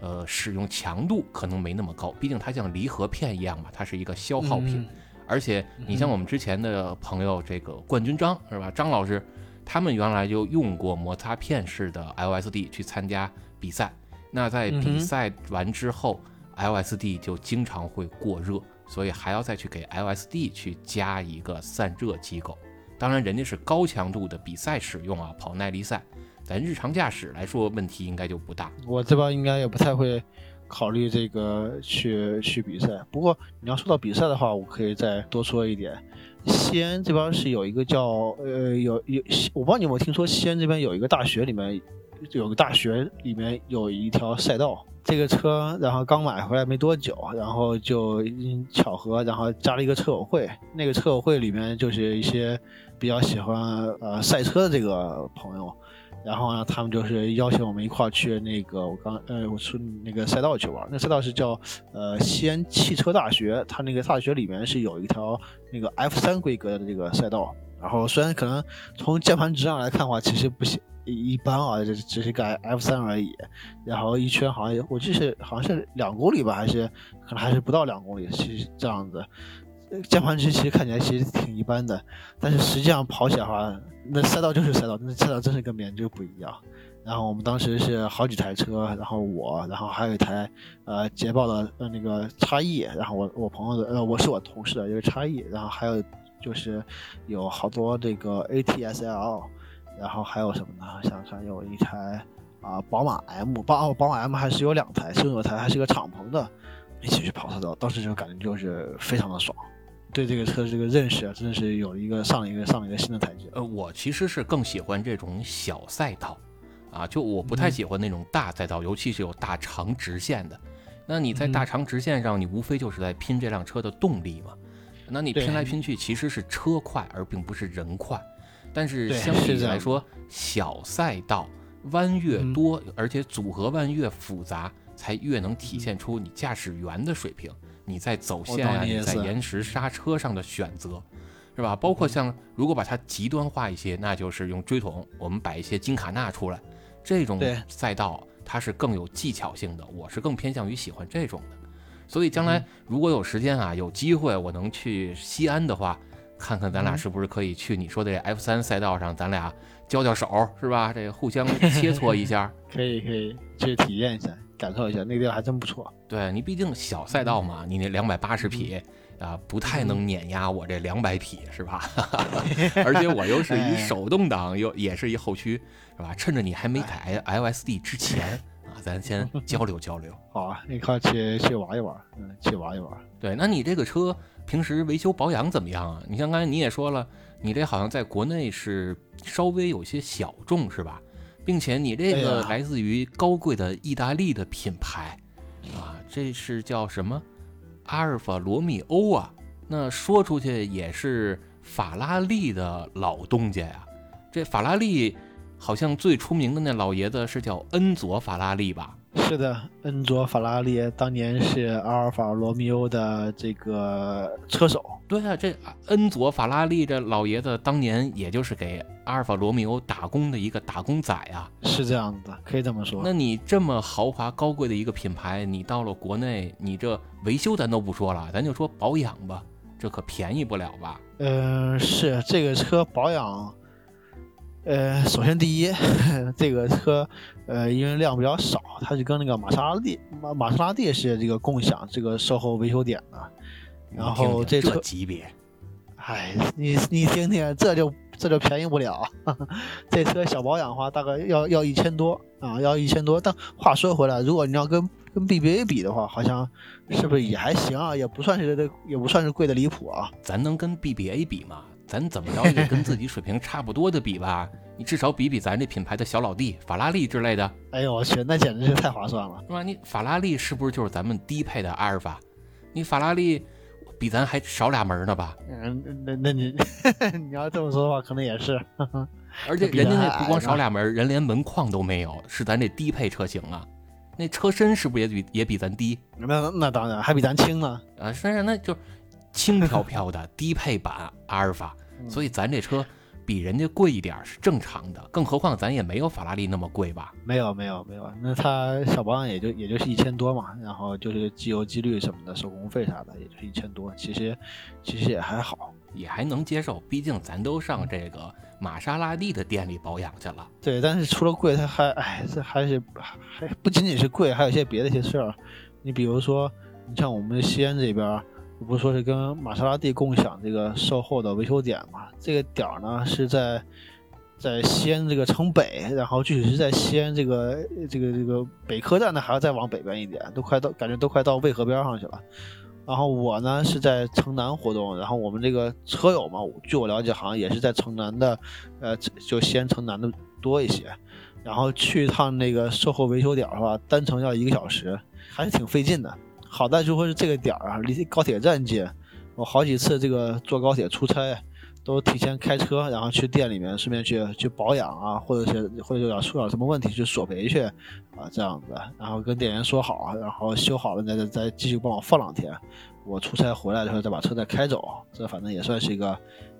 呃使用强度可能没那么高，毕竟它像离合片一样嘛，它是一个消耗品。而且你像我们之前的朋友，这个冠军张是吧？张老师，他们原来就用过摩擦片式的 LSD 去参加比赛，那在比赛完之后，LSD 就经常会过热，所以还要再去给 LSD 去加一个散热机构。当然，人家是高强度的比赛使用啊，跑耐力赛，咱日常驾驶来说，问题应该就不大。我这边应该也不太会考虑这个去去比赛。不过你要说到比赛的话，我可以再多说一点。西安这边是有一个叫呃有有，我不知道你有没有听说，西安这边有一个大学里面有个大学里面有一条赛道。这个车，然后刚买回来没多久，然后就巧合，然后加了一个车友会。那个车友会里面就是一些比较喜欢呃赛车的这个朋友，然后呢，他们就是邀请我们一块儿去那个我刚呃我说那个赛道去玩。那赛道是叫呃西安汽车大学，它那个大学里面是有一条那个 F 三规格的这个赛道。然后虽然可能从键盘值上来看的话，其实不行。一般啊，这只是改 F 三而已，然后一圈好像我记得好像是两公里吧，还是可能还是不到两公里，其实这样子。键盘值其实看起来其实挺一般的，但是实际上跑起来的话，那赛道就是赛道，那赛道真是跟别人就不一样。然后我们当时是好几台车，然后我，然后还有一台呃捷豹的呃那个叉 E，然后我我朋友的呃我是我同事的一个叉 E，然后还有就是有好多这个 ATS-L。然后还有什么呢？想想有一台啊，宝马 M，宝宝马 M 还是有两台，其中有台还是个敞篷的，一起去跑赛道，当时就感觉就是非常的爽，对这个车这个认识啊，真的是有一个上了一个上了一个新的台阶。呃，我其实是更喜欢这种小赛道，啊，就我不太喜欢那种大赛道，尤其是有大长直线的。那你在大长直线上，你无非就是在拼这辆车的动力嘛，那你拼来拼去其实是车快，而并不是人快。但是相比来说，小赛道弯越多，而且组合弯越复杂，才越能体现出你驾驶员的水平。你在走线啊，你在延时刹车上的选择，是吧？包括像如果把它极端化一些，那就是用锥桶，我们摆一些金卡纳出来，这种赛道它是更有技巧性的。我是更偏向于喜欢这种的。所以将来如果有时间啊，有机会我能去西安的话。看看咱俩是不是可以去你说的这 F 三赛道上，咱俩交交手是吧？这个互相 *laughs* 切磋一下，可以可以去体验一下，感受一下，那地方还真不错。对你毕竟小赛道嘛，你那两百八十匹啊，不太能碾压我这两百匹是吧？*laughs* 而且我又是一手动挡，又也是一后驱是吧？趁着你还没改 LSD 之前啊，咱先 *laughs* 交流交流。好啊，一块去去玩一玩，嗯，去玩一玩。对，那你这个车。平时维修保养怎么样啊？你像刚才你也说了，你这好像在国内是稍微有些小众，是吧？并且你这个来自于高贵的意大利的品牌，啊，这是叫什么？阿尔法罗密欧啊？那说出去也是法拉利的老东家呀。这法拉利好像最出名的那老爷子是叫恩佐法拉利吧？是的，恩佐法拉利当年是阿尔法罗密欧的这个车手。对啊，这恩佐法拉利这老爷子当年也就是给阿尔法罗密欧打工的一个打工仔啊。是这样子的，可以这么说。那你这么豪华高贵的一个品牌，你到了国内，你这维修咱都不说了，咱就说保养吧，这可便宜不了吧？嗯，是这个车保养。呃，首先第一，*laughs* 这个车，呃，因为量比较少，它是跟那个玛莎拉蒂玛玛莎拉蒂是这个共享这个售后维修点的。然后这车级别，哎，你你听听，这就这就便宜不了。*laughs* 这车小保养的话，大概要要一千多啊，要一千多。但话说回来，如果你要跟跟 BBA 比的话，好像是不是也还行啊？也不算是也不算是贵的离谱啊。咱能跟 BBA 比吗？咱怎么着也得跟自己水平差不多的比吧？你至少比比咱这品牌的小老弟法拉利之类的，哎呦我去，那简直是太划算了。是吧？你法拉利是不是就是咱们低配的阿尔法？你法拉利比咱还少俩门呢吧？嗯，那那你 *laughs* 你要这么说的话，可能也是。而且人家那不光少俩门，人连门框都没有，是咱这低配车型啊。那车身是不是也比也比咱低那那当然，还比咱轻呢。啊？虽然那就轻飘飘的 *laughs* 低配版阿尔法，嗯所以咱这车比人家贵一点儿是正常的。更何况咱也没有法拉利那么贵吧？没有没有没有，那它小保养也就也就是一千多嘛，然后就是机油机滤什么的，手工费啥的，也就是一千多，其实其实也还好。也还能接受，毕竟咱都上这个玛莎拉蒂的店里保养去了。对，但是除了贵，它还哎，这还是还不仅仅是贵，还有一些别的一些事儿。你比如说，你像我们西安这边不是说是跟玛莎拉蒂共享这个售后的维修点嘛？这个点儿呢是在在西安这个城北，然后具体是在西安这个这个这个北客站呢，还要再往北边一点，都快到感觉都快到渭河边上去了。然后我呢是在城南活动，然后我们这个车友嘛，据我了解，好像也是在城南的，呃，就西安城南的多一些。然后去一趟那个售后维修点的话，单程要一个小时，还是挺费劲的。好在就会是这个点儿啊，离高铁站近，我好几次这个坐高铁出差，都提前开车，然后去店里面顺便去去保养啊，或者是或者有点出点什么问题去索赔去啊，这样子，然后跟店员说好，然后修好了再再再继续帮我放两天，我出差回来的时候再把车再开走，这反正也算是一个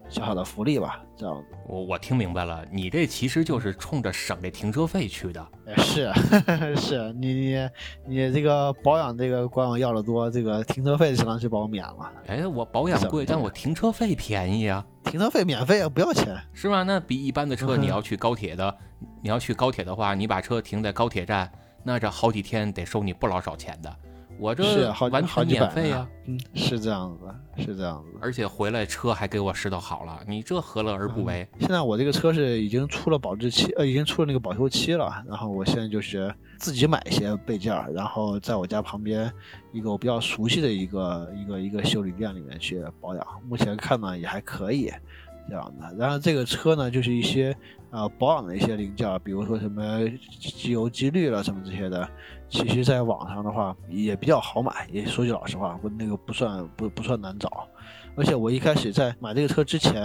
小小的福利吧，这样子。我我听明白了，你这其实就是冲着省这停车费去的。哎，是 *laughs* 是，你你你这个保养这个管我要的多，这个停车费相当是帮我免了，哎，我保养贵，但我停车费便宜啊，停车费免费啊，不要钱。是吧？那比一般的车，*laughs* 嗯你要去高铁的，你要去高铁的话，你把车停在高铁站，那这好几天得收你不老少钱的。我这好完全好几百免费呀、呢嗯，是这样子，是这样子。而且回来车还给我拾掇好了，你这何乐而不为？现在我这个车是已经出了保质期，呃，已经出了那个保修期了。然后我现在就是自己买一些备件儿，然后在我家旁边一个我比较熟悉的一个一个一个修理店里面去保养。目前看呢也还可以这样的。然后这个车呢就是一些呃保养的一些零件，比如说什么机油机滤了什么这些的，其实在网上的话也比较好买。也说句老实话，不那个不算不不算难找。而且我一开始在买这个车之前，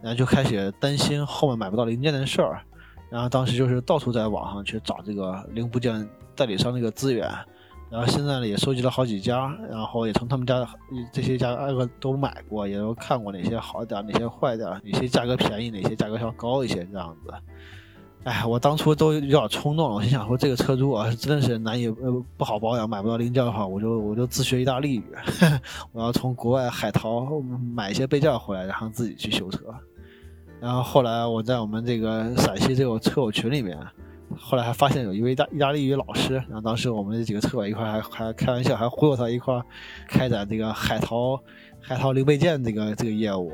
然后就开始担心后面买不到零件的事儿，然后当时就是到处在网上去找这个零部件代理商这个资源，然后现在呢也收集了好几家，然后也从他们家这些家挨个都买过，也都看过哪些好点，哪些坏点，哪些价格便宜，哪些价格稍高一些这样子。哎，我当初都有点冲动了，我心想说这个车如果真的是难以呃不好保养，买不到零件的话，我就我就自学意大利语，*laughs* 我要从国外海淘买一些备件回来，然后自己去修车。然后后来我在我们这个陕西这个车友群里面，后来还发现有一位意大意大利语老师，然后当时我们这几个车友一块儿还还开玩笑，还忽悠他一块儿开展这个海淘海淘零配件这个这个业务。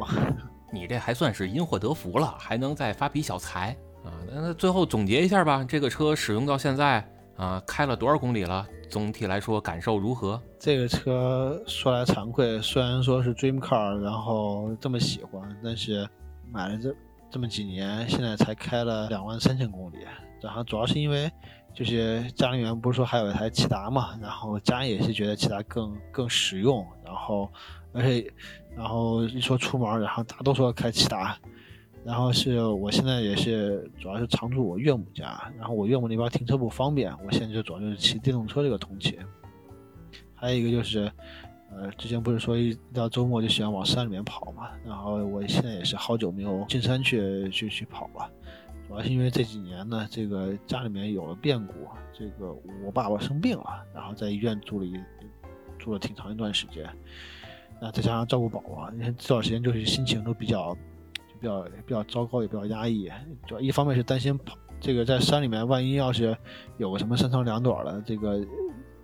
你这还算是因祸得福了，还能再发笔小财啊！那那最后总结一下吧，这个车使用到现在啊，开了多少公里了？总体来说感受如何？这个车说来惭愧，虽然说是 Dream Car，然后这么喜欢，但是买了这这么几年，现在才开了两万三千公里。然后主要是因为就是家里面不是说还有一台骐达嘛，然后家人也是觉得骐达更更实用，然后而且然后一说出门，然后大家都说开骐达。然后是我现在也是主要是常住我岳母家，然后我岳母那边停车不方便，我现在就主要就是骑电动车这个通勤。还有一个就是，呃，之前不是说一到周末就喜欢往山里面跑嘛，然后我现在也是好久没有进山去去去跑了，主要是因为这几年呢，这个家里面有了变故，这个我爸爸生病了，然后在医院住了一住了挺长一段时间，那再加上照顾宝宝，你看这段时间就是心情都比较比较比较糟糕，也比较压抑，主要一方面是担心跑这个在山里面，万一要是有个什么三长两短的，这个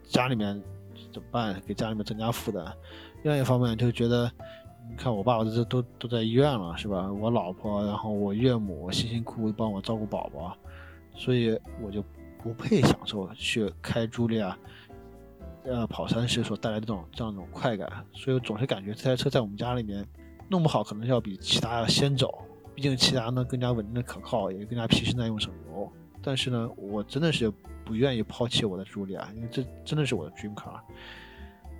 家里面怎么办？给家里面增加负担。另外一方面就觉得，你看我爸爸这都都在医院了，是吧？我老婆，然后我岳母辛辛苦苦帮我照顾宝宝，所以我就不配享受去开茱莉亚，呃，跑山时所带来的这种这样一种快感。所以我总是感觉这台车在我们家里面弄不好可能要比其他要先走，毕竟其他呢更加稳定的可靠，也更加皮实耐用省油。但是呢，我真的是不愿意抛弃我的茱莉亚，因为这真的是我的 dream car。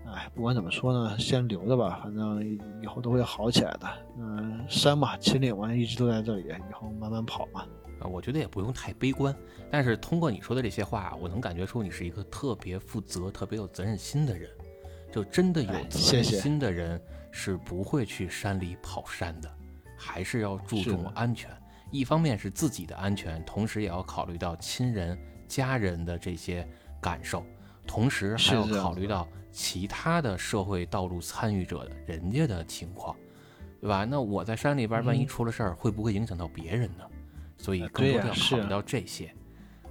哎，不管怎么说呢，先留着吧，反正以后都会好起来的。嗯，山嘛，秦岭嘛，一直都在这里，以后慢慢跑嘛。啊，我觉得也不用太悲观。但是通过你说的这些话，我能感觉出你是一个特别负责、特别有责任心的人。就真的有责任心的人是不会去山里跑山的，还是要注重安全。一方面是自己的安全，同时也要考虑到亲人、家人的这些感受，同时还要考虑到其他的社会道路参与者的人家的情况，对吧？那我在山里边，万一出了事儿，会不会影响到别人呢？所以更多的要考虑到这些。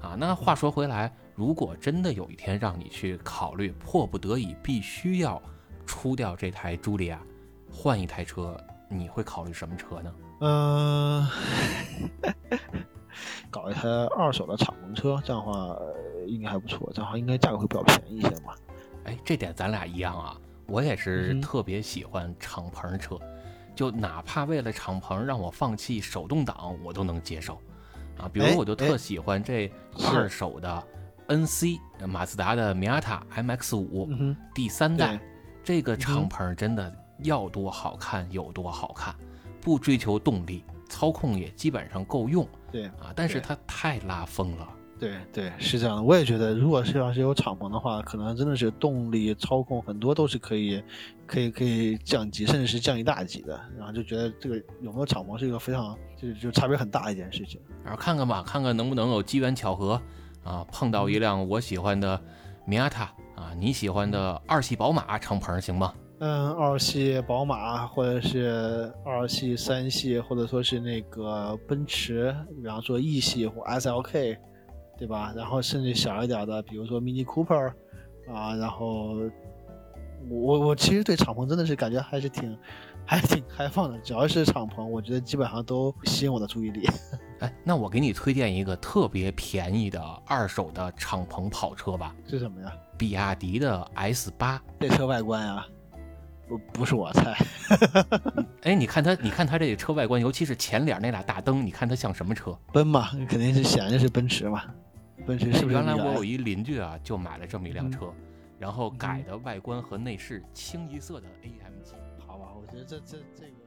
啊，那话说回来，如果真的有一天让你去考虑，迫不得已必须要出掉这台茱莉亚，换一台车，你会考虑什么车呢？嗯，*laughs* 搞一台二手的敞篷车，这样的话应该还不错，这样的话应该价格会比较便宜一些嘛。哎，这点咱俩一样啊，我也是特别喜欢敞篷车，就哪怕为了敞篷让我放弃手动挡，我都能接受。啊，比如我就特喜欢这二手的 NC 马自达的米亚塔 MX 五第三代，这个敞篷真的要多好看有多好看，不追求动力，操控也基本上够用。对啊，但是它太拉风了。对对，是这样的。我也觉得，如果是要是有敞篷的话，可能真的是动力、操控很多都是可以，可以可以降级，甚至是降一大级的。然后就觉得这个有没有敞篷是一个非常就就差别很大的一件事情。然后看看吧，看看能不能有机缘巧合啊，碰到一辆我喜欢的米亚塔啊，你喜欢的二系宝马敞篷行吗？嗯，二系宝马或者是二系、三系，或者说是那个奔驰，比方说 E 系或 SLK。对吧？然后甚至小一点的，比如说 Mini Cooper，啊，然后我我其实对敞篷真的是感觉还是挺还是挺开放的，只要是敞篷，我觉得基本上都吸引我的注意力。*laughs* 哎，那我给你推荐一个特别便宜的二手的敞篷跑车吧。是什么呀？比亚迪的 S 八。这车外观呀，不不是我菜。*laughs* 哎，你看它，你看它这个车外观，尤其是前脸那俩大灯，你看它像什么车？奔嘛，肯定是显然是奔驰嘛。奔驰是原来我有一邻居啊，就买了这么一辆车，然后改的外观和内饰清一色的 AMG。好吧，我觉得这这这个。